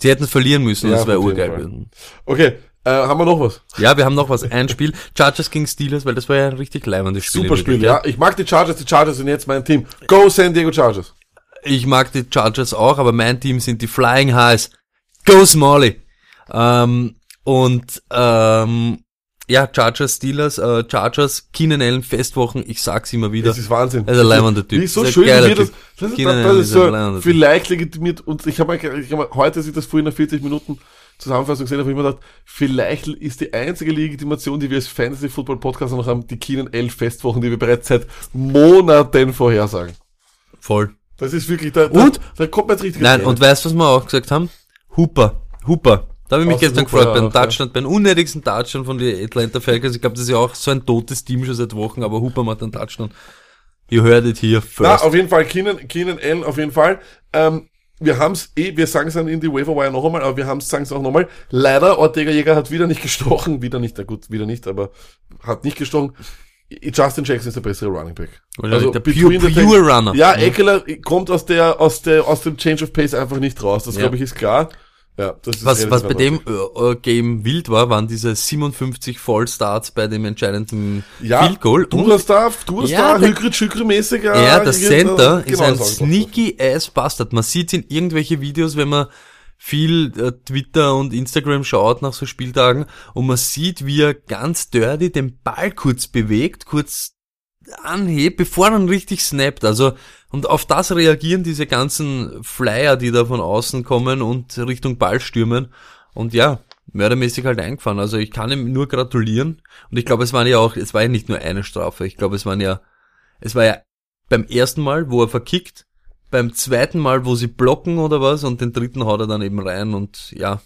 Sie hätten verlieren müssen, Ja, das wäre urgeil gewesen. Okay. Äh, haben wir noch was? Ja, wir haben noch was. Ein Spiel. Chargers gegen Steelers, weil das war ja ein richtig leibendes Spiel. Super Spiel, ja. Ich mag die Chargers, die Chargers sind jetzt mein Team. Go San Diego Chargers. Ich mag die Chargers auch, aber mein Team sind die Flying Highs. Go Smalley! Ähm, und ähm, ja, Chargers, Steelers, äh, Chargers, Keenan Allen, Festwochen, ich sag's immer wieder. Das ist Wahnsinn. Er ist ein leibender Typ. Wie so Das ist ein schön, wie das, das, das, Allen ist so ein leibender Typ. vielleicht legitimiert und ich habe hab heute, ich das vorhin nach 40 Minuten Zusammenfassung gesehen habe, hab ich mir gedacht, vielleicht ist die einzige Legitimation, die wir als Fantasy Football Podcast noch haben, die Keenan L Festwochen, die wir bereits seit Monaten vorhersagen. Voll. Das ist wirklich, da, Und? da, da kommt man jetzt richtig Nein, und weißt du, was wir auch gesagt haben? Hooper. Hooper. Da habe ich mich gestern gefreut, beim. Touchdown, beim unnötigsten Touchdown von den Atlanta Falcons. Ich glaube, das ist ja auch so ein totes Team schon seit Wochen, aber Hooper macht einen Touchdown. You heard it here Na, first. auf jeden Fall, Keenan, Keenan Allen, auf jeden Fall. Ähm, wir haben's eh, wir sagen es dann in die Waiver Wire noch einmal, aber wir haben's, sagen es auch nochmal. Leider, Ortega Jäger hat wieder nicht gestochen, wieder nicht, na gut, wieder nicht, aber hat nicht gestochen. Justin Jackson ist der bessere Running Back. Oder der between pure, pure Runner. Ja, Eckler kommt aus der, aus der, aus dem Change of Pace einfach nicht raus. Das Ja. glaube ich ist klar. Ja, das ist Was, was bei dem äh, Game wild war, waren diese 57 Vollstarts bei dem entscheidenden ja, Field Goal. Du Und hast da, du hast Ja, da, der- Hykrit Schykri mäßig. er, der Center, ist ein sneaky. sneaky ass Bastard. Man sieht in irgendwelche Videos, wenn man viel äh, Twitter und Instagram schaut nach so Spieltagen und man sieht, wie er ganz dirty den Ball kurz bewegt, kurz anhebt, bevor er dann richtig snappt. Also, und auf das reagieren diese ganzen Flyer, die da von außen kommen und Richtung Ball stürmen. Und ja, mördermäßig halt eingefahren. Also ich kann ihm nur gratulieren. Und ich glaube, es waren ja auch, es war ja nicht nur eine Strafe. Ich glaube, es waren ja, es war ja beim ersten Mal, wo er verkickt, beim zweiten Mal, wo sie blocken oder was, und den dritten haut er dann eben rein und ja,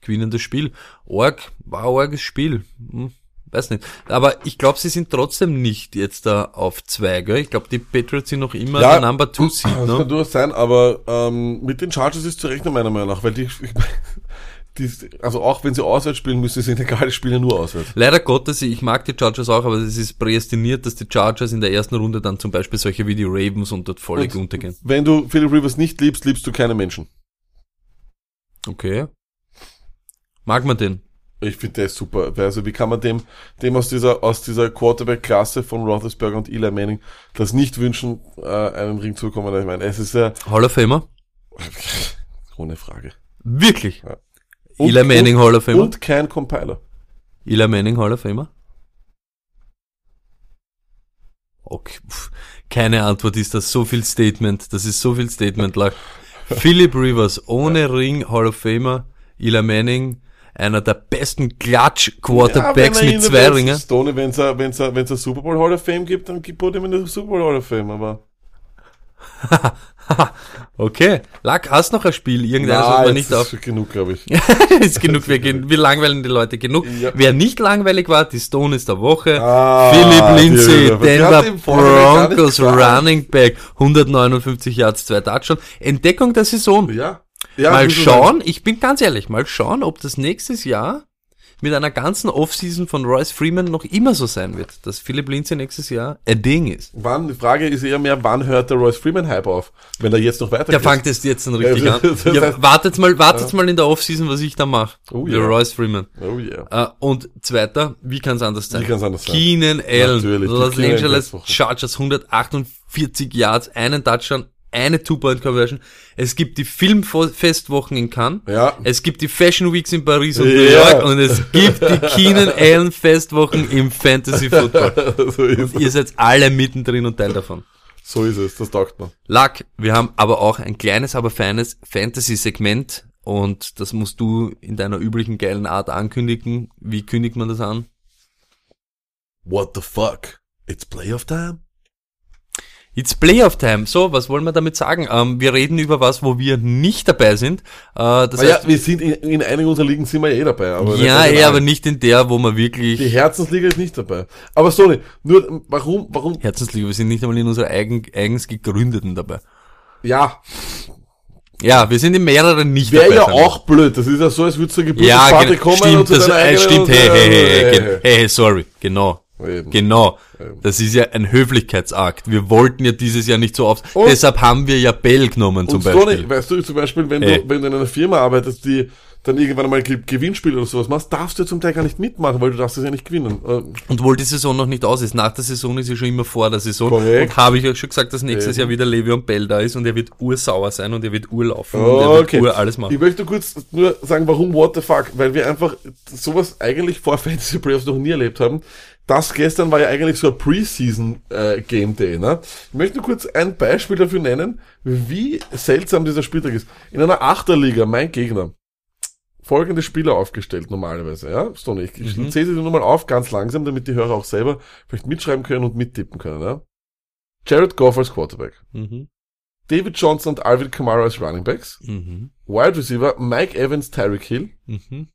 gewinnen Spiel. Org, war orges Spiel. Hm, weiß nicht. Aber ich glaube, sie sind trotzdem nicht jetzt da auf zwei, gell? Ich glaube, die Patriots sind noch immer der Number Two Seed, Das kann ne? durchaus sein, aber ähm, mit den Chargers ist zu rechnen, meiner Meinung nach, weil die, die also auch wenn sie auswärts spielen, müssen sie egal, die spielen ja nur auswärts. Leider Gottes, ich mag die Chargers auch, aber es ist prädestiniert, dass die Chargers in der ersten Runde dann zum Beispiel solche wie die Ravens und dort völlig Und untergehen. Wenn du Philip Rivers nicht liebst, liebst du keine Menschen. Okay. Mag man den? Ich finde, der ist super. Also wie kann man dem, dem aus dieser, aus dieser Quarterback-Klasse von Roethlisberger und Eli Manning das nicht wünschen, äh, einen Ring zu bekommen? Ich meine, es ist ja Hall of Famer? ohne Frage. Wirklich? Ja. Und- Eli Manning und, Hall of Famer? Und kein Compiler. Eli Manning Hall of Famer? Okay, pff, keine Antwort ist das so viel Statement. Das ist so viel Statement. Philip Rivers ohne Ring Hall of Famer, Eli Manning einer der besten Klatsch-Quarterbacks er mit zwei Ringen. Stoney, wenn es wenn es wenn es Super Bowl Hall of Fame gibt, dann gibt ihm in der Super Bowl Hall of Fame, aber okay, Lack, hast noch ein Spiel? Irgendeines, Na, man nicht auf. ist genug, glaube ich. ist genug, wir, gehen- wir langweilen die Leute genug. Ja. Wer nicht langweilig war, die Stones der Woche. Ah, Philip Lindsay, Denver Broncos. Running Back, 159 Yards, zwei Touchdowns. Entdeckung der Saison. Ja. Ja mal schauen, ich bin ganz ehrlich, mal schauen, ob das nächstes Jahr mit einer ganzen Offseason von Royce Freeman noch immer so sein wird, dass Philipp Lindsay nächstes Jahr ein Ding ist. Wann, die Frage ist eher mehr, wann hört der Royce Freeman Hype auf? Wenn er jetzt noch weiter Der fängt es jetzt dann richtig Ja, an. Ja, wartet mal, wartet mal in der Offseason, was ich da mache. Oh Der ja. Royce Freeman. Oh yeah. Äh, und zweiter, wie kann es anders sein? Wie kann's anders sein? Keenan Allen, Natürlich, Los Angeles. Chargers, 148 Yards, einen Touchdown, eine Two-Point-Conversion. Es gibt die Filmfestwochen in Cannes. Ja. Es gibt die Fashion Weeks in Paris und New Ja. York. Und es gibt die Keenan Allen Festwochen im Fantasy Football. so, ist, Ihr seid alle mittendrin und Teil davon. so ist es, das taugt man. Luck, wir haben aber auch ein kleines, aber feines Fantasy-Segment und das musst du in deiner üblichen geilen Art ankündigen. Wie kündigt man das an? What the fuck? It's playoff time? It's Playoff Time. So, was wollen wir damit sagen? Ähm, wir reden über was, wo wir nicht dabei sind. Äh, das Ah, ja, heißt, wir sind in, in einigen unserer Ligen sind wir eh dabei. Aber ja, eh, aber nicht in der, wo man Die wirklich Herzensliga ist nicht dabei. Aber Sony, nur, warum, warum, Herzensliga, wir sind nicht einmal in unserer eigen, eigens gegründeten dabei. ja, Ja, wir sind in mehreren nicht wäre dabei. ja sein. auch blöd. Das ist ja so, als würde zur Ja, Geburtstagsparty genau, kommen stimmt, und zu das, eigenen stimmt, hey, hey, hey, hey, sorry, genau. Eben. Genau. Eben. Das ist ja ein Höflichkeitsakt. Wir wollten ja dieses Jahr nicht so oft. Und- Deshalb haben wir ja Bell genommen zum Und Beispiel. Sony, weißt du, zum Beispiel, wenn du, wenn du in einer Firma arbeitest, die dann irgendwann einmal Ge- Gewinnspiele oder sowas machst, darfst du zum Teil gar nicht mitmachen, weil du darfst das ja nicht gewinnen. Äh, Und obwohl die Saison noch nicht aus ist. Nach der Saison ist sie schon immer vor der Saison. Korrekt. Und habe ich euch schon gesagt, dass nächstes Eben. Jahr wieder Le'Veon Bell da ist und er wird ursauer sein und er wird urlaufen und er Okay. wird ur alles machen. Ich möchte kurz nur sagen, warum What the fuck? Weil wir einfach sowas eigentlich vor Fantasy Playoffs noch nie erlebt haben. Das gestern war ja eigentlich so ein Preseason äh, Game Day. Ne? Ich möchte nur kurz ein Beispiel dafür nennen, wie seltsam dieser Spieltag ist. In einer Achterliga, mein Gegner, folgende Spieler aufgestellt normalerweise. Ja, Stone, ich, ich Mhm. zähle sie nur mal auf, ganz langsam, damit die Hörer auch selber vielleicht mitschreiben können und mittippen können. Ja? Jared Goff als Quarterback, Mhm. David Johnson und Alvin Kamara als Running Backs, Mhm. Wide Receiver Mike Evans, Tyreek Hill, Mhm.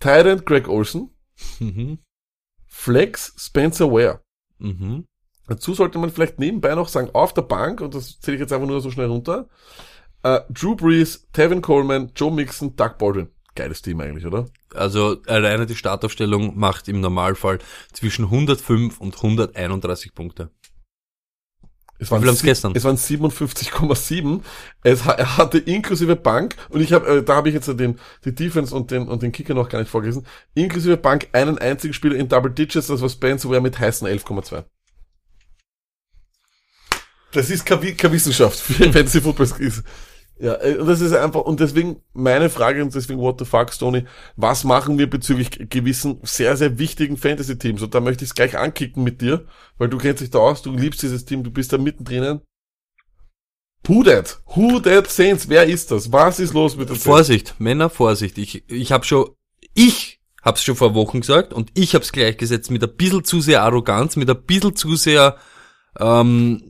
Tight End Greg Olsen, Mhm. Flex Spencer Ware. Mhm. Dazu sollte man vielleicht nebenbei noch sagen, auf der Bank, und das zähle ich jetzt einfach nur so schnell runter, äh, Drew Brees, Tevin Coleman, Joe Mixon, Doug Baldwin. Geiles Team eigentlich, oder? Also alleine die Startaufstellung macht im Normalfall zwischen 105 und 131 Punkte. Es sie- gestern? Es waren 57,7. Es Er hatte inklusive Bank, und ich habe, äh, da habe ich jetzt den, die Defense und den, und den Kicker noch gar nicht vorgelesen, inklusive Bank einen einzigen Spieler in Double Digits, das war Spencer Ware mit heißen 11,2. Das ist keine, keine Wissenschaft für Fantasy Football. Ist. Ja, äh, und das ist einfach, und deswegen meine Frage, und deswegen what the fuck, Stoney, was machen wir bezüglich gewissen sehr, sehr wichtigen Fantasy-Teams? Und da möchte ich es gleich ankicken mit dir, weil du kennst dich da aus, du liebst dieses Team, du bist da mittendrin. Who that? Who that Saints? Wer ist das? Was ist los mit den Saints? Vorsicht, Männer, Vorsicht. Ich, ich habe schon, ich hab's schon vor Wochen gesagt und ich hab's gleichgesetzt mit ein bisschen zu sehr Arroganz, mit ein bisschen zu sehr ähm,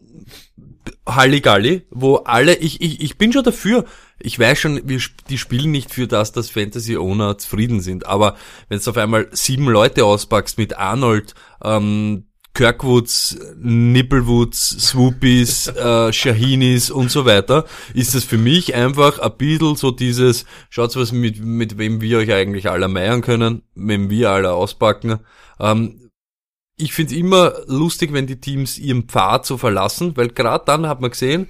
Halligalli, wo alle, ich, ich, ich bin schon dafür. Ich weiß schon, wir, die spielen nicht für das, dass Fantasy-Owner zufrieden sind, aber wenn du auf einmal sieben Leute auspackst mit Arnold, ähm, Kirkwoods, Nipplewoods, Swoopies, äh, Shahinis und so weiter, ist das für mich einfach ein bisschen so dieses, schaut was mit, mit wem wir euch eigentlich alle meiern können, wenn wir alle auspacken. Ähm, ich find's immer lustig, wenn die Teams ihren Pfad so verlassen, weil gerade dann hat man gesehen,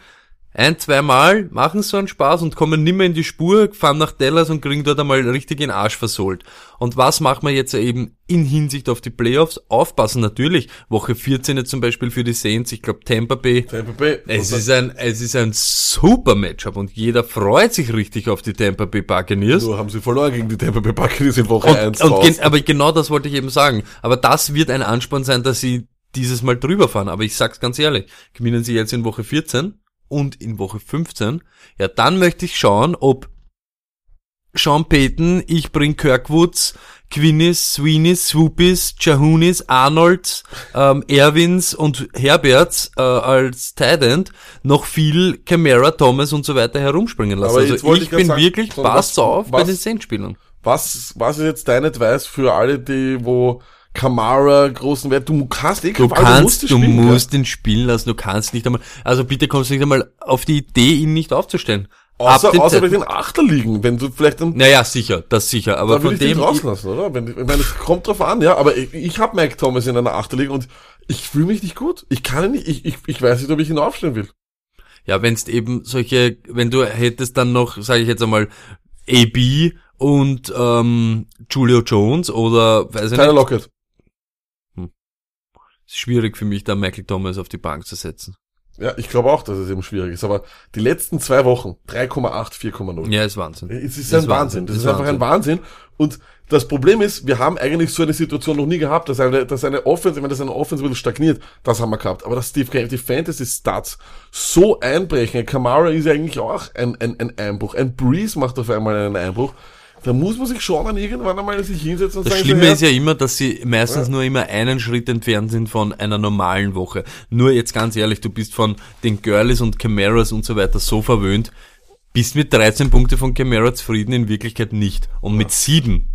ein, zweimal machen so einen Spaß und kommen nimmer in die Spur, fahren nach Dallas und kriegen dort einmal richtig in den Arsch versohlt. Und was machen wir jetzt eben in Hinsicht auf die Playoffs? Aufpassen natürlich. Woche 14 jetzt zum Beispiel für die Saints, ich glaube Tampa Bay. Tampa Bay. Es ist ein, es ist ein super Matchup und jeder freut sich richtig auf die Tampa Bay Buccaneers. Nur haben sie verloren gegen die Tampa Bay Buccaneers in Woche Und, 1 und gen, aber genau das wollte ich eben sagen. Aber das wird ein Ansporn sein, dass sie dieses Mal drüber fahren. Aber ich sag's ganz ehrlich, gewinnen sie jetzt in Woche 14 und in Woche 15, ja, dann möchte ich schauen, ob Sean Payton, ich bring Kirkwoods, Quinnis, Sweeneys, Swoopies, Jahunis, Arnolds, ähm, Erwins und Herberts äh, als Tight End noch viel Camara, Thomas und so weiter herumspringen lassen. Aber also ich ich bin sagen, wirklich, so, passt was- auf bei den Saints-Spielern. Was, was ist jetzt dein Advice für alle, die, wo Kamara großen Wert, du kannst eh Du kannst, du spielen, musst ihn spielen lassen, du kannst nicht einmal, also bitte kommst du nicht einmal auf die Idee, ihn nicht aufzustellen. Außer, außer bei den Achterligen, wenn du vielleicht dann, Naja, sicher, das sicher. Aber da von ich dem, draußen lassen, oder? Wenn, ich meine, es kommt drauf an, ja, aber ich, ich habe Mike Thomas in einer Achterliga und ich fühle mich nicht gut. Ich kann ihn nicht, ich, ich, ich weiß nicht, ob ich ihn aufstellen will. ja, wenn's eben solche, wenn du hättest dann noch, sage ich jetzt einmal, AB und ähm, Julio Jones oder weiß ich Tyler nicht, Lockett. Schwierig für mich, da Michael Thomas auf die Bank zu setzen. Ja, ich glaube auch, dass es eben schwierig ist, aber die letzten zwei Wochen, 3,8, 4,0. Ja, ist Wahnsinn. Es ist ein ist Wahnsinn. Wahnsinn. Das ist ist einfach ein Wahnsinn. Und das Problem ist, wir haben eigentlich so eine Situation noch nie gehabt, dass eine, dass eine Offense, wenn das eine Offense ein bisschen stagniert, das haben wir gehabt. Aber dass die, die Fantasy Stats so einbrechen, Kamara ist ja eigentlich auch ein, ein, ein Einbruch. Ein Breeze macht auf einmal einen Einbruch. Da muss man sich schon dann irgendwann einmal sich hinsetzen und Das sagen, Schlimme so, ist ja immer, dass sie meistens nur immer einen Schritt entfernt sind von einer normalen Woche. Nur jetzt ganz ehrlich, du bist von den Girlies und Camaras und so weiter so verwöhnt, bist mit 13 Punkte von Camara zufrieden, in Wirklichkeit nicht. Und mit 7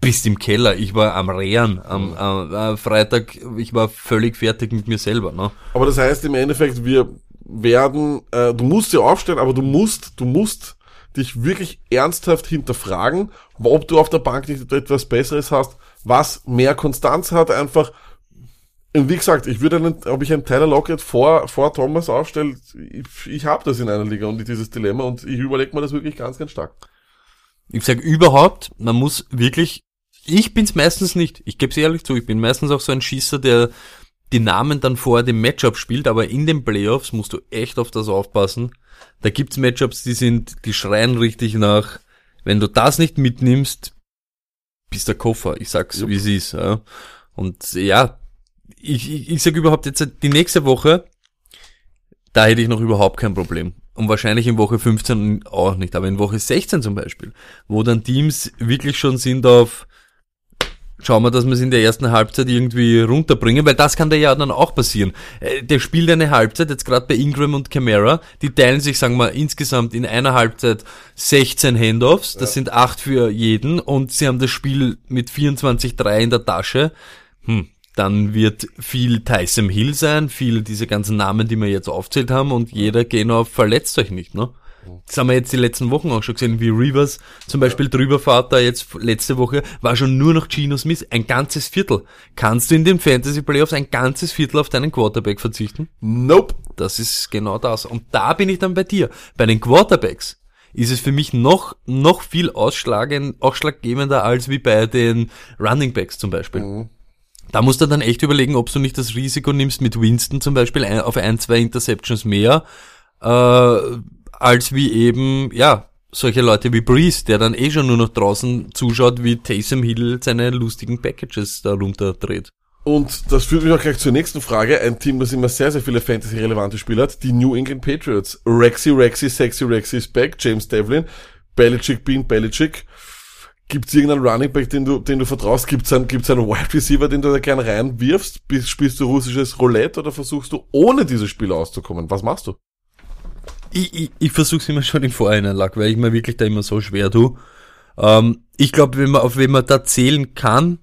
bist im Keller. Ich war am Rehren am äh, äh, Freitag, ich war völlig fertig mit mir selber. Ne? Aber das heißt im Endeffekt, wir werden, äh, du musst sie aufstellen, aber du musst, du musst dich wirklich ernsthaft hinterfragen, ob du auf der Bank nicht etwas Besseres hast, was mehr Konstanz hat, einfach. Und wie gesagt, ich würde einen, ob ich einen Tyler Lockett vor, vor Thomas aufstelle, ich, ich habe das in einer Liga und dieses Dilemma und ich überlege mir das wirklich ganz, ganz stark. Ich sag überhaupt, man muss wirklich, ich bin's meistens nicht, ich gebe ehrlich zu, ich bin meistens auch so ein Schießer, der die Namen dann vor dem Matchup spielt, aber in den Playoffs musst du echt auf das aufpassen. Da gibt's Matchups, die sind, die schreien richtig nach, wenn du das nicht mitnimmst, bist der Koffer. Ich sag's, Jupp. wie es ist. Ja. Und ja, ich, ich, ich sag überhaupt jetzt die nächste Woche, da hätte ich noch überhaupt kein Problem. Und wahrscheinlich in Woche 15 auch nicht, aber in Woche 16 zum Beispiel, wo dann Teams wirklich schon sind auf, schauen wir, dass wir es in der ersten Halbzeit irgendwie runterbringen, weil das kann da ja dann auch passieren. Äh, Der spielt eine Halbzeit, jetzt gerade bei Ingram und Camara, die teilen sich, sagen wir, insgesamt in einer Halbzeit 16 Handoffs, das sind acht für jeden und sie haben das Spiel mit 24-3 in der Tasche. Hm, dann wird viel Tyson Hill sein, viel diese ganzen Namen, die wir jetzt aufzählt haben und jeder gehen auf verletzt euch nicht, ne? Das haben wir jetzt die letzten Wochen auch schon gesehen, wie Rivers zum Beispiel drüber fährt, da jetzt letzte Woche war schon nur noch Geno Smith, ein ganzes Viertel. Kannst du in den Fantasy Playoffs ein ganzes Viertel auf deinen Quarterback verzichten? Nope. Das ist genau das. Und da bin ich dann bei dir. Bei den Quarterbacks ist es für mich noch, noch viel ausschlaggebender als wie bei den Running Backs zum Beispiel. Da musst du dann echt überlegen, ob du nicht das Risiko nimmst mit Winston zum Beispiel auf ein, zwei Interceptions mehr, äh, als wie eben, ja, solche Leute wie Breeze, der dann eh schon nur noch draußen zuschaut, wie Taysom Hill seine lustigen Packages da runterdreht. Und das führt mich auch gleich zur nächsten Frage. Ein Team, das immer sehr, sehr viele Fantasy-relevante Spieler hat. Die New England Patriots. Rexy, Rexy, Sexy Rexy ist back. James Devlin. Belichick, Bean, Belichick. Gibt's irgendeinen Running Back, den du, den du vertraust? Gibt's einen, gibt's einen Wide Receiver, den du da gern reinwirfst? Spielst du russisches Roulette oder versuchst du ohne dieses Spiel auszukommen? Was machst du? Ich, ich, ich versuche immer schon im Vorhinein, Lack, weil ich mir wirklich da immer so schwer tue. Ähm, ich glaube, wenn man auf wen man da zählen kann,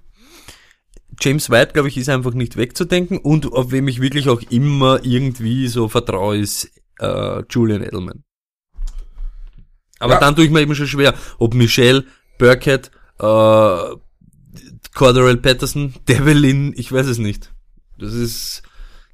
James White, glaube ich, ist einfach nicht wegzudenken und auf wem ich wirklich auch immer irgendwie so vertraue, ist äh, Julian Edelman. Aber Ja. dann tue ich mir eben schon schwer, ob Michelle, Burkett, äh, Cordarell Patterson, Devlin, ich weiß es nicht. Das ist,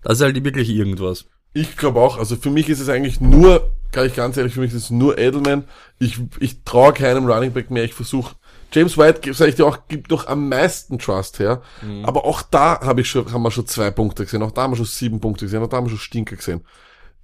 das ist halt wirklich irgendwas. Ich glaube auch, also für mich ist es eigentlich nur, kann ich ganz ehrlich, für mich ist es nur Edelman. Ich, ich traue keinem Running Back mehr. Ich versuche, James White, sage ich dir auch, gibt noch am meisten Trust her. Aber auch da habe ich schon, haben wir schon zwei Punkte gesehen. Auch da haben wir schon sieben Punkte gesehen. Auch da haben wir schon Stinker gesehen.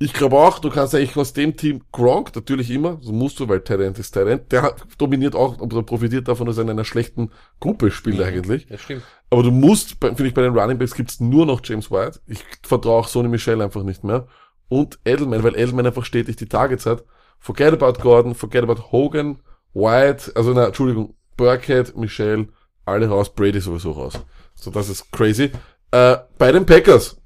Ich glaube auch, du kannst eigentlich aus dem Team Gronk, natürlich immer, so musst du, weil Talent ist Talent, der dominiert auch, oder profitiert davon, dass er in einer schlechten Gruppe spielt eigentlich. Das stimmt. Aber du musst, finde ich, bei den Running Backs gibt's nur noch James White. Ich vertraue auch Sonny Michel einfach nicht mehr. Und Edelman, weil Edelman einfach stetig die Targets hat. Forget about Gordon, forget about Hogan, White, also na, Entschuldigung, Burkhead, Michel, alle raus, Brady sowieso raus. So, das ist crazy. Äh, bei den Packers.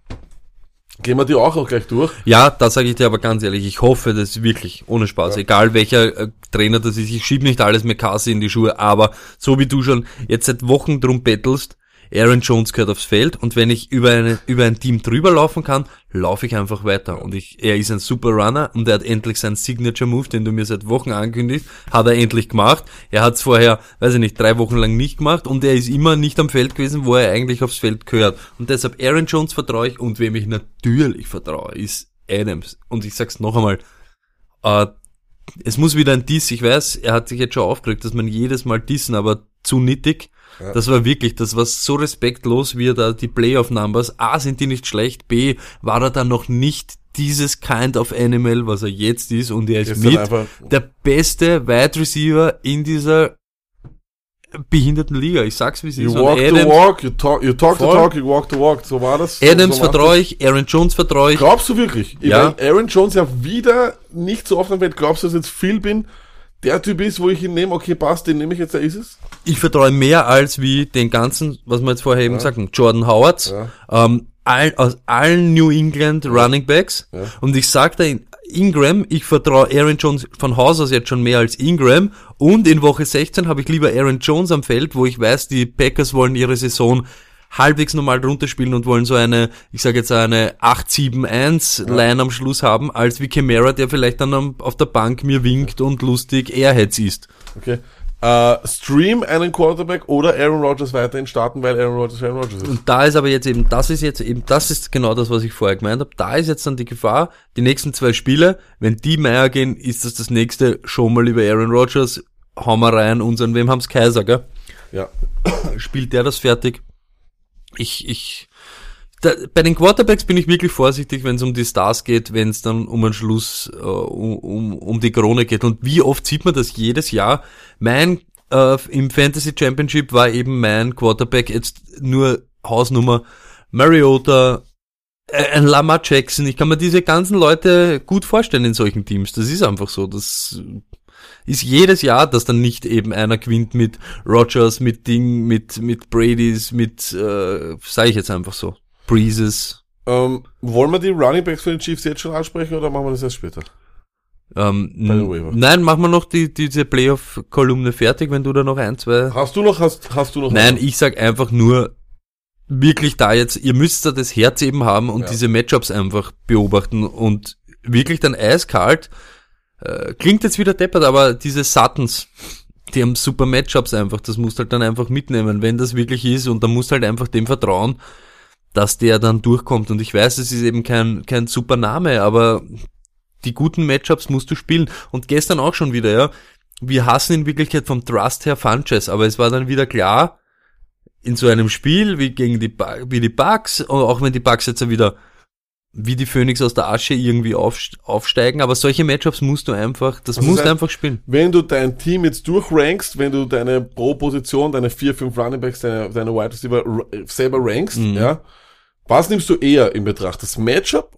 Gehen wir die auch noch gleich durch. Ja, da sage ich dir aber ganz ehrlich, ich hoffe das wirklich, ohne Spaß, egal welcher äh, Trainer das ist, ich schieb nicht alles McCarthy in die Schuhe, aber so wie du schon jetzt seit Wochen drum bettelst, Aaron Jones gehört aufs Feld und wenn ich über, eine, über ein Team drüber laufen kann, laufe ich einfach weiter. Und ich, er ist ein super Runner und er hat endlich seinen Signature Move, den du mir seit Wochen ankündigst, hat er endlich gemacht. Er hat es vorher, weiß ich nicht, drei Wochen lang nicht gemacht und er ist immer nicht am Feld gewesen, wo er eigentlich aufs Feld gehört. Und deshalb Aaron Jones vertraue ich und wem ich natürlich vertraue, ist Adams. Und ich sag's noch einmal, äh, es muss wieder ein Diss, ich weiß, er hat sich jetzt schon aufgeregt, dass man jedes Mal dissen, aber zu nittig. Ja. Das war wirklich, das war so respektlos, wie er da die Playoff-Numbers, A, sind die nicht schlecht, B, war er dann noch nicht dieses Kind of Animal, was er jetzt ist, und er ist Jetzt mit der beste Wide Receiver in dieser behinderten Liga. Ich sag's wie es You ist. Und walk the Adams, walk, you talk, you talk the talk, you walk the walk. So war das. Adams so vertraue ich, Aaron Jones vertraue ich. Glaubst du wirklich? Ich Ja. Aaron Jones ja wieder nicht so oft am Feld. Glaubst du, dass jetzt Phil bin, der Typ ist, wo ich ihn nehme, okay, passt, den nehme ich jetzt, da ist es? Ich vertraue mehr als wie den ganzen, was wir jetzt vorher eben gesagt haben, Jordan Howard, ähm, all, aus allen New England Running Backs. Und ich sag da Ingram, ich vertraue Aaron Jones von Haus aus jetzt schon mehr als Ingram. Und in Woche 16 habe ich lieber Aaron Jones am Feld, wo ich weiß, die Packers wollen ihre Saison halbwegs normal runterspielen und wollen so eine, ich sage jetzt eine 8-7-1-Line am Schluss haben, als wie Camara, der vielleicht dann am, auf der Bank mir winkt und lustig Airheads ist. Okay. Äh, stream einen Quarterback oder Aaron Rodgers weiterhin starten, weil Aaron Rodgers Aaron Rodgers ist. Und da ist aber jetzt eben, das ist jetzt eben, das ist genau das, was ich vorher gemeint habe. Da ist jetzt dann die Gefahr, die nächsten zwei Spiele, wenn die Meier gehen, ist das das nächste schon mal über Aaron Rodgers, hauen wir rein unseren, wem haben's Kaiser, gell? Ja. Spielt der das fertig? Ich, ich, da, bei den Quarterbacks bin ich wirklich vorsichtig, wenn es um die Stars geht, wenn es dann um einen Schluss, äh, um, um, um die Krone geht. Und wie oft sieht man das jedes Jahr? Mein, äh, im Fantasy Championship war eben mein Quarterback jetzt nur Hausnummer Mariota, äh, ein Lamar Jackson. Ich kann mir diese ganzen Leute gut vorstellen in solchen Teams. Das ist einfach so. Das ist jedes Jahr, dass dann nicht eben einer gewinnt mit Rogers, mit Ding, mit, mit Brady's, mit, äh, sage ich jetzt einfach so, Breezes. Ähm, wollen wir die Running Backs von den Chiefs jetzt schon ansprechen oder machen wir das erst später? Ähm, nein, machen wir noch die, diese Playoff-Kolumne fertig, wenn du da noch ein, zwei... Hast du noch, hast, hast du noch? Nein, ich sag einfach nur, wirklich da jetzt, ihr müsst da das Herz eben haben und Ja. diese Matchups einfach beobachten und wirklich dann eiskalt, äh, klingt jetzt wieder deppert, aber diese Suttons, die haben super Matchups einfach, das musst halt dann einfach mitnehmen, wenn das wirklich ist. Und dann musst halt einfach dem vertrauen, dass der dann durchkommt. Und ich weiß, es ist eben kein, kein super Name, aber die guten Matchups musst du spielen. Und gestern auch schon wieder, ja, wir hassen in Wirklichkeit vom Trust her Funches, aber es war dann wieder klar, in so einem Spiel wie gegen die, wie die Bucks, auch wenn die Bucks jetzt wieder wie die Phönix aus der Asche irgendwie aufst- aufsteigen, aber solche Matchups musst du einfach, das Also musst das du heißt- einfach spielen. Wenn du dein Team jetzt durchrankst, wenn du deine Pro-Position, deine vier, fünf Running Backs, deine, deine Wide Receiver selber rankst, Mhm. ja, was nimmst du eher in Betracht? Das Matchup,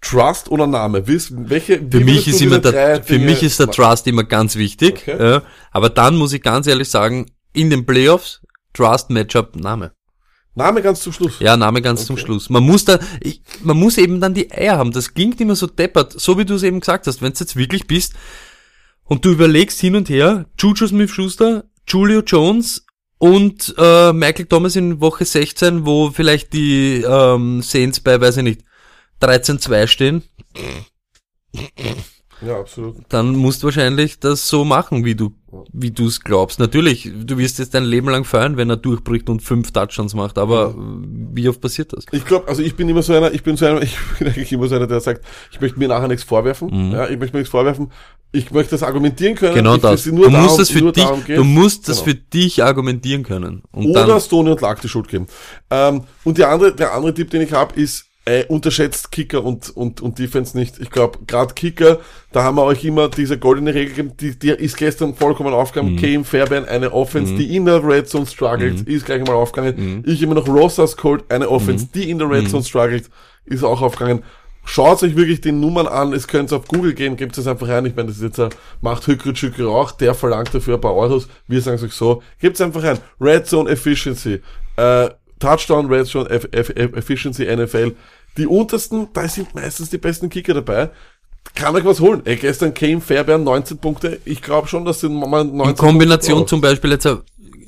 Trust oder Name? Welche, Für mich ist immer der, für Dinge mich ist der machen? Trust immer ganz wichtig, Okay. ja, aber dann muss ich ganz ehrlich sagen, in den Playoffs, Trust, Matchup, Name. Name ganz zum Schluss. Ja, Name ganz zum Okay. Schluss. Man muss da, ich, man muss eben dann die Eier haben. Das klingt immer so deppert, so wie du es eben gesagt hast. Wenn du jetzt wirklich bist und du überlegst hin und her, Juju Smith-Schuster, Julio Jones und äh, Michael Thomas in Woche 16, wo vielleicht die ähm, Saints bei, weiß ich nicht, 13-2 stehen, Ja, absolut. dann musst du wahrscheinlich das so machen, wie du wie du es glaubst. Natürlich, du wirst jetzt dein Leben lang feiern, wenn er durchbricht und fünf Touchdowns macht, aber wie oft passiert das? Ich glaube, also ich bin immer so einer, ich bin so einer, ich bin eigentlich immer so einer, der sagt, ich möchte mir nachher nichts vorwerfen. Ja, ich möchte mir nichts vorwerfen. Ich möchte das argumentieren können. Mhm. Genau das. du musst darum- das für dich, du musst das Genau. für dich argumentieren können. Und Oder dann, Stoney und Lack die Schuld geben. Ähm, und die andere, der andere Tipp, den ich habe, ist, äh, unterschätzt Kicker und, und, und Defense nicht. Ich glaube, gerade Kicker, da haben wir euch immer diese goldene Regel gegeben, die, die ist gestern vollkommen Mhm. aufgegangen. Came Fairbairn, eine Offense, die in der Red Zone struggelt, Mhm. ist gleich mal aufgegangen. Ich immer noch Rosas Colt, eine Offense, die in der Mhm. Red Zone struggelt, ist auch aufgegangen. Schaut euch wirklich die Nummern an, es könnt auf Google gehen, gebt es einfach rein. Ich meine, das ist jetzt ein, macht Hückrit Schückri auch, der verlangt dafür ein paar Euros. Wir sagen es euch so, gebt es einfach rein. Red Zone Efficiency, äh, Touchdown Red Zone Eff Eff Eff Efficiency NFL. Die untersten, da sind meistens die besten Kicker dabei. Kann euch was holen. Ey, gestern Came Fairbairn 19 Punkte. Ich glaube schon, dass sie mal 19 in Kombination Punkte zum Beispiel jetzt,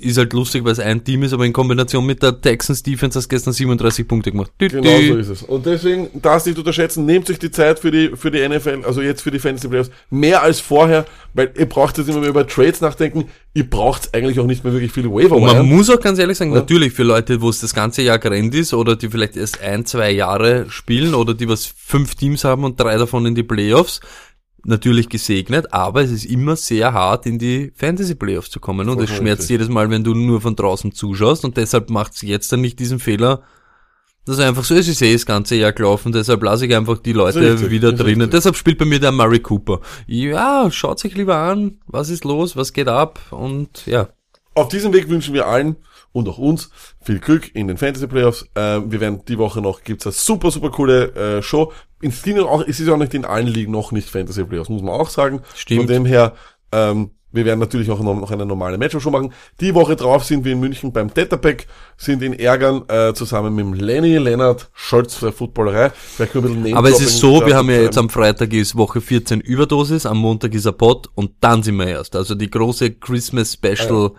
ist halt lustig, weil es ein Team ist, aber in Kombination mit der Texans Defense hast du gestern 37 Punkte gemacht. Dü, Genau so ist es. Und deswegen, das nicht unterschätzen, nehmt euch die Zeit für die, für die NFL, also jetzt für die Fantasy Playoffs, mehr als vorher, weil ihr braucht jetzt immer mehr über Trades nachdenken, ihr braucht eigentlich auch nicht mehr wirklich viele Waiver Und man Wire. muss auch ganz ehrlich sagen, natürlich für Leute, wo es das ganze Jahr gerannt ist oder die vielleicht erst ein, zwei Jahre spielen oder die was fünf Teams haben und drei davon in die Playoffs, natürlich gesegnet, aber es ist immer sehr hart, in die Fantasy Playoffs zu kommen und es schmerzt jedes Mal, wenn du nur von draußen zuschaust und deshalb macht es jetzt dann nicht diesen Fehler, dass einfach so ist, ich sehe das ganze Jahr gelaufen, deshalb lasse ich einfach die Leute Richtig, wieder drinnen. richtig. Deshalb spielt bei mir der Murray Cooper. Ja, schaut sich lieber an, was ist los, was geht ab und ja. Auf diesem Weg wünschen wir allen und auch uns viel Glück in den Fantasy Playoffs. Ähm, wir werden die Woche noch, gibt's eine super, super coole äh, Show. In Steam auch, es ist auch nicht in allen Ligen noch nicht Fantasy Playoffs, muss man auch sagen. Stimmt. Von dem her, ähm, wir werden natürlich auch noch, noch eine normale Matchup-Show machen. Die Woche drauf sind wir in München beim Tetterpack, sind in Ärgern äh, zusammen mit dem Lenny Lennart Scholz für Footballerei. Vielleicht können wir ein bisschen Aber es ist so, wir haben ja jetzt am Freitag ist Woche 14 Überdosis, am Montag ist ein Pod und dann sind wir erst. Also die große Christmas Special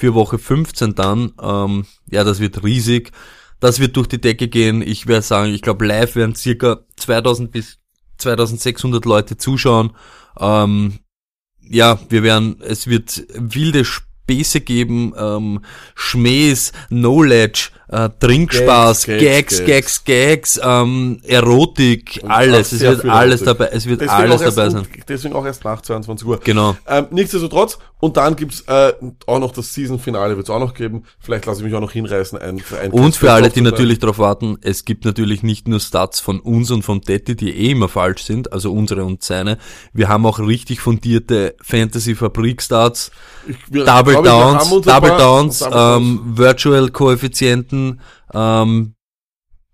für Woche 15 dann, ähm, ja, das wird riesig. Das wird durch die Decke gehen. Ich werde sagen, ich glaube live werden circa 2000 bis 2600 Leute zuschauen. Ähm, ja, wir werden, es wird wilde Späße geben, ähm, Schmähs, Knowledge, äh, Trinkspaß, Gags, Gags, Gags, Gags, Gags, ähm, Erotik, Und alles. Es wird alles Erotik. dabei, es wird Deswegen alles dabei sein. Deswegen auch erst nach 22 Uhr. Genau. Ähm, nichtsdestotrotz, und dann gibt's äh, auch noch das Season-Finale, wird's auch noch geben. Vielleicht lasse ich mich auch noch hinreißen. Ein, für ein Und für alle, die natürlich darauf warten, es gibt natürlich nicht nur Stats von uns und vom Detti, die eh immer falsch sind, also unsere und seine. Wir haben auch richtig fundierte Fantasy-Fabrik-Stats, Double Downs, Double Downs. ähm, Virtual-Koeffizienten, ähm,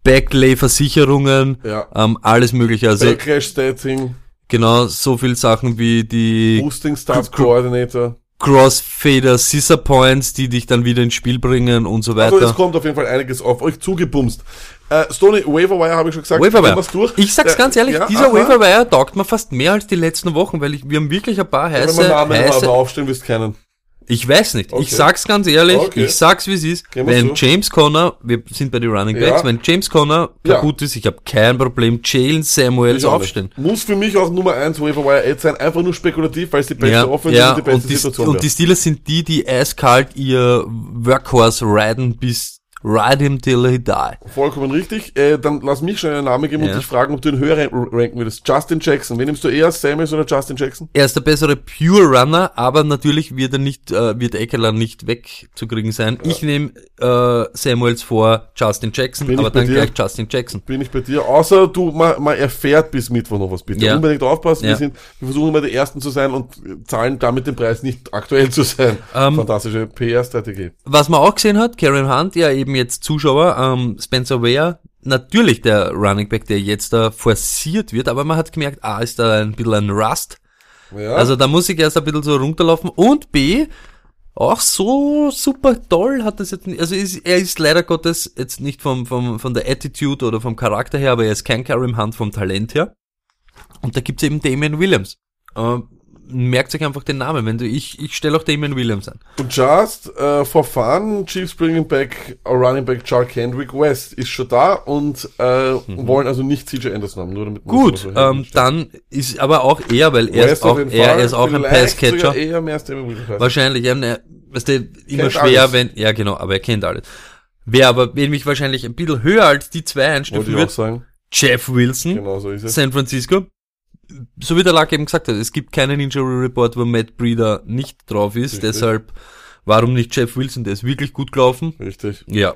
Backlay-Versicherungen, Ja. ähm, alles mögliche. Also Backlash-Stating, genau so viel Sachen wie die Boosting Stars Coordinator. Crossfader, Scissor Points, die dich dann wieder ins Spiel bringen und so Also weiter. es kommt auf jeden Fall einiges auf euch zugebumst. Äh, Stoney, Waverwire habe ich schon gesagt. Waverwire. Durch. Ich sag's Äh, ganz ehrlich, ja, dieser aha. Waverwire taugt mir fast mehr als die letzten Wochen, weil ich, wir haben wirklich ein paar Wenn heiße, man Namen heiße aufstellen wirst, kennen. Ich weiß nicht, Okay. ich sag's ganz ehrlich, Okay. ich sag's wie es ist, wenn so. James Conner, wir sind bei den Running Backs, Ja. wenn James Conner Ja. kaputt ist, ich habe kein Problem, Jalen Samuels aufstellen. nicht. Muss für mich auch Nummer 1 Waverwire Ad sein, einfach nur spekulativ, weil es die beste Ja, Offense ja, und die beste und die, Situation und die Steelers sind die, die eiskalt ihr Workhorse riden bis, ride him till he die. Vollkommen richtig. Äh, dann lass mich schon einen Namen geben Ja. und dich fragen, ob du ihn höher rank- ranken würdest. Justin Jackson. Wen nimmst du eher, Samuels oder Justin Jackson? Er ist der bessere Pure Runner, aber natürlich wird er nicht, äh, wird Eckler nicht wegzukriegen sein. Ich nehme äh, Samuels vor Justin Jackson, Bin ich aber dann dir? gleich Justin Jackson. Bin ich bei dir. Außer du, man, man erfährt bis Mittwoch noch was, bitte. Ja. Unbedingt aufpassen. Wir Ja. sind, wir versuchen immer die Ersten zu sein und zahlen damit den Preis nicht aktuell zu sein. Ähm, Fantastische PR-Strategie. Was man auch gesehen hat, Karen Hunt, ja eben jetzt Zuschauer, ähm, Spencer Ware, natürlich der Running Back, der jetzt da forciert wird, aber man hat gemerkt, A, ist da ein bisschen ein Rust. Ja. Also da muss ich erst ein bisschen so runterlaufen. Und B, auch so super toll hat das jetzt nicht, also ist, er ist leider Gottes jetzt nicht vom, vom, von der Attitude oder vom Charakter her, aber er ist kein Karim Hunt vom Talent her. Und da gibt's eben Damien Williams. Ähm, merkt sich einfach den Namen, wenn du, ich, ich stelle auch Damien Williams an. Just uh, for fun, Chiefs bringing back a running back Charles Kendrick West ist schon da und äh, wollen also nicht CJ Anderson haben, nur damit Mhm. Gut, so ähm, dann ist aber auch er, weil er ist West auch, er Fall. ist auch ein Passcatcher. Wahrscheinlich, ja, ne, weißt du, immer Kennt schwer, alles. wenn, ja genau, aber er kennt alles. Wer aber, wenn mich wahrscheinlich ein bisschen höher als die zwei einstufen ich auch wird, sagen. Jeff Wilson, Genau so. San Francisco. So wie der Lack eben gesagt hat, es gibt keinen Injury Report, wo Matt Breeder nicht drauf ist, Richtig. deshalb, warum nicht Jeff Wilson, der ist wirklich gut gelaufen. Richtig. Ja.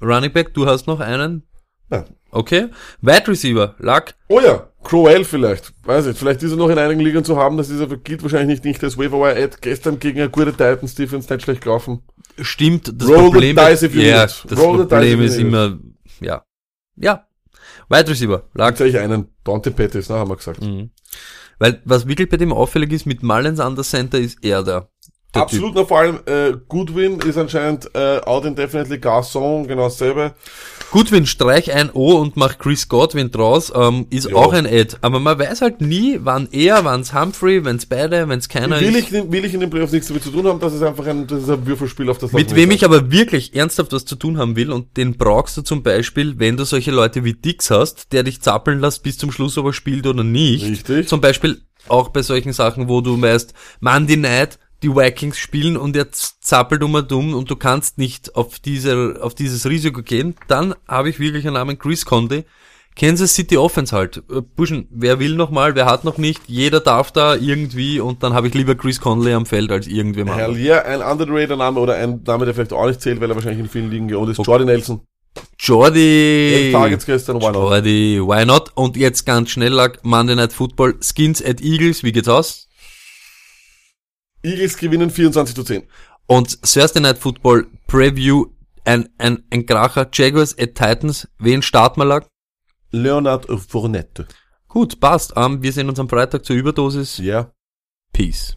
Running Back, du hast noch einen? Ja. Okay. Wide Receiver, Lack, Oh ja, Crowell vielleicht. Weiß ich, vielleicht ist er noch in einigen Ligen zu haben, das ist aber gilt wahrscheinlich nicht, nicht als Waverwire Ad. Gestern gegen eine gute Titans Defense nicht schlecht gelaufen. Stimmt, das Roll the Problem, dice if you ja, das Roll the Problem ist immer, ja, ja, Wide Receiver, lag, ich einen, Dante Pettis, na, haben wir gesagt. mhm. weil was wirklich bei dem auffällig ist, mit Mullins an der Center ist er da. Der Absolut, na, vor allem äh, Goodwin ist anscheinend äh, out indefinitely Garçon, genau dasselbe. Goodwin, streich ein O und mach Chris Godwin draus, ähm, ist Ja. auch ein Ad. Aber man weiß halt nie, wann er, wann's Humphrey, wenn's beide, wenn's keiner Will ist. ich, will ich in den Playoffs nichts damit zu tun haben, das ist einfach ein, das ist ein Würfelspiel auf das Mit wem ich aber wirklich ernsthaft was zu tun haben will, und den brauchst du zum Beispiel, wenn du solche Leute wie Dix hast, der dich zappeln lässt bis zum Schluss, ob er spielt oder nicht. Richtig. Zum Beispiel auch bei solchen Sachen, wo du weißt, Monday Night, die Vikings spielen und er zappelt um und um und du kannst nicht auf diese, auf dieses Risiko gehen, dann habe ich wirklich einen Namen Chris Conde. Kansas City Offense halt. Äh, Burschen, wer will noch mal, wer hat noch nicht, jeder darf da irgendwie und dann habe ich lieber Chris Conley am Feld als irgendwem Hell yeah, ein underrated Name oder ein Name, der vielleicht auch nicht zählt, weil er wahrscheinlich in vielen Ligen gewohnt ist. Jordy Nelson. Jordi! Targets gestern, why not? Jordi, why not? Und jetzt ganz schnell lag Monday Night Football, Skins at Eagles, wie geht's aus? Eagles gewinnen 24 zu 10. Und Thursday Night Football Preview, ein, ein, ein Kracher, Jaguars at Titans, wen starten wir lag? Leonard Fournette. Gut, passt. Ähm, wir sehen uns am Freitag zur Überdosis. Ja. Peace.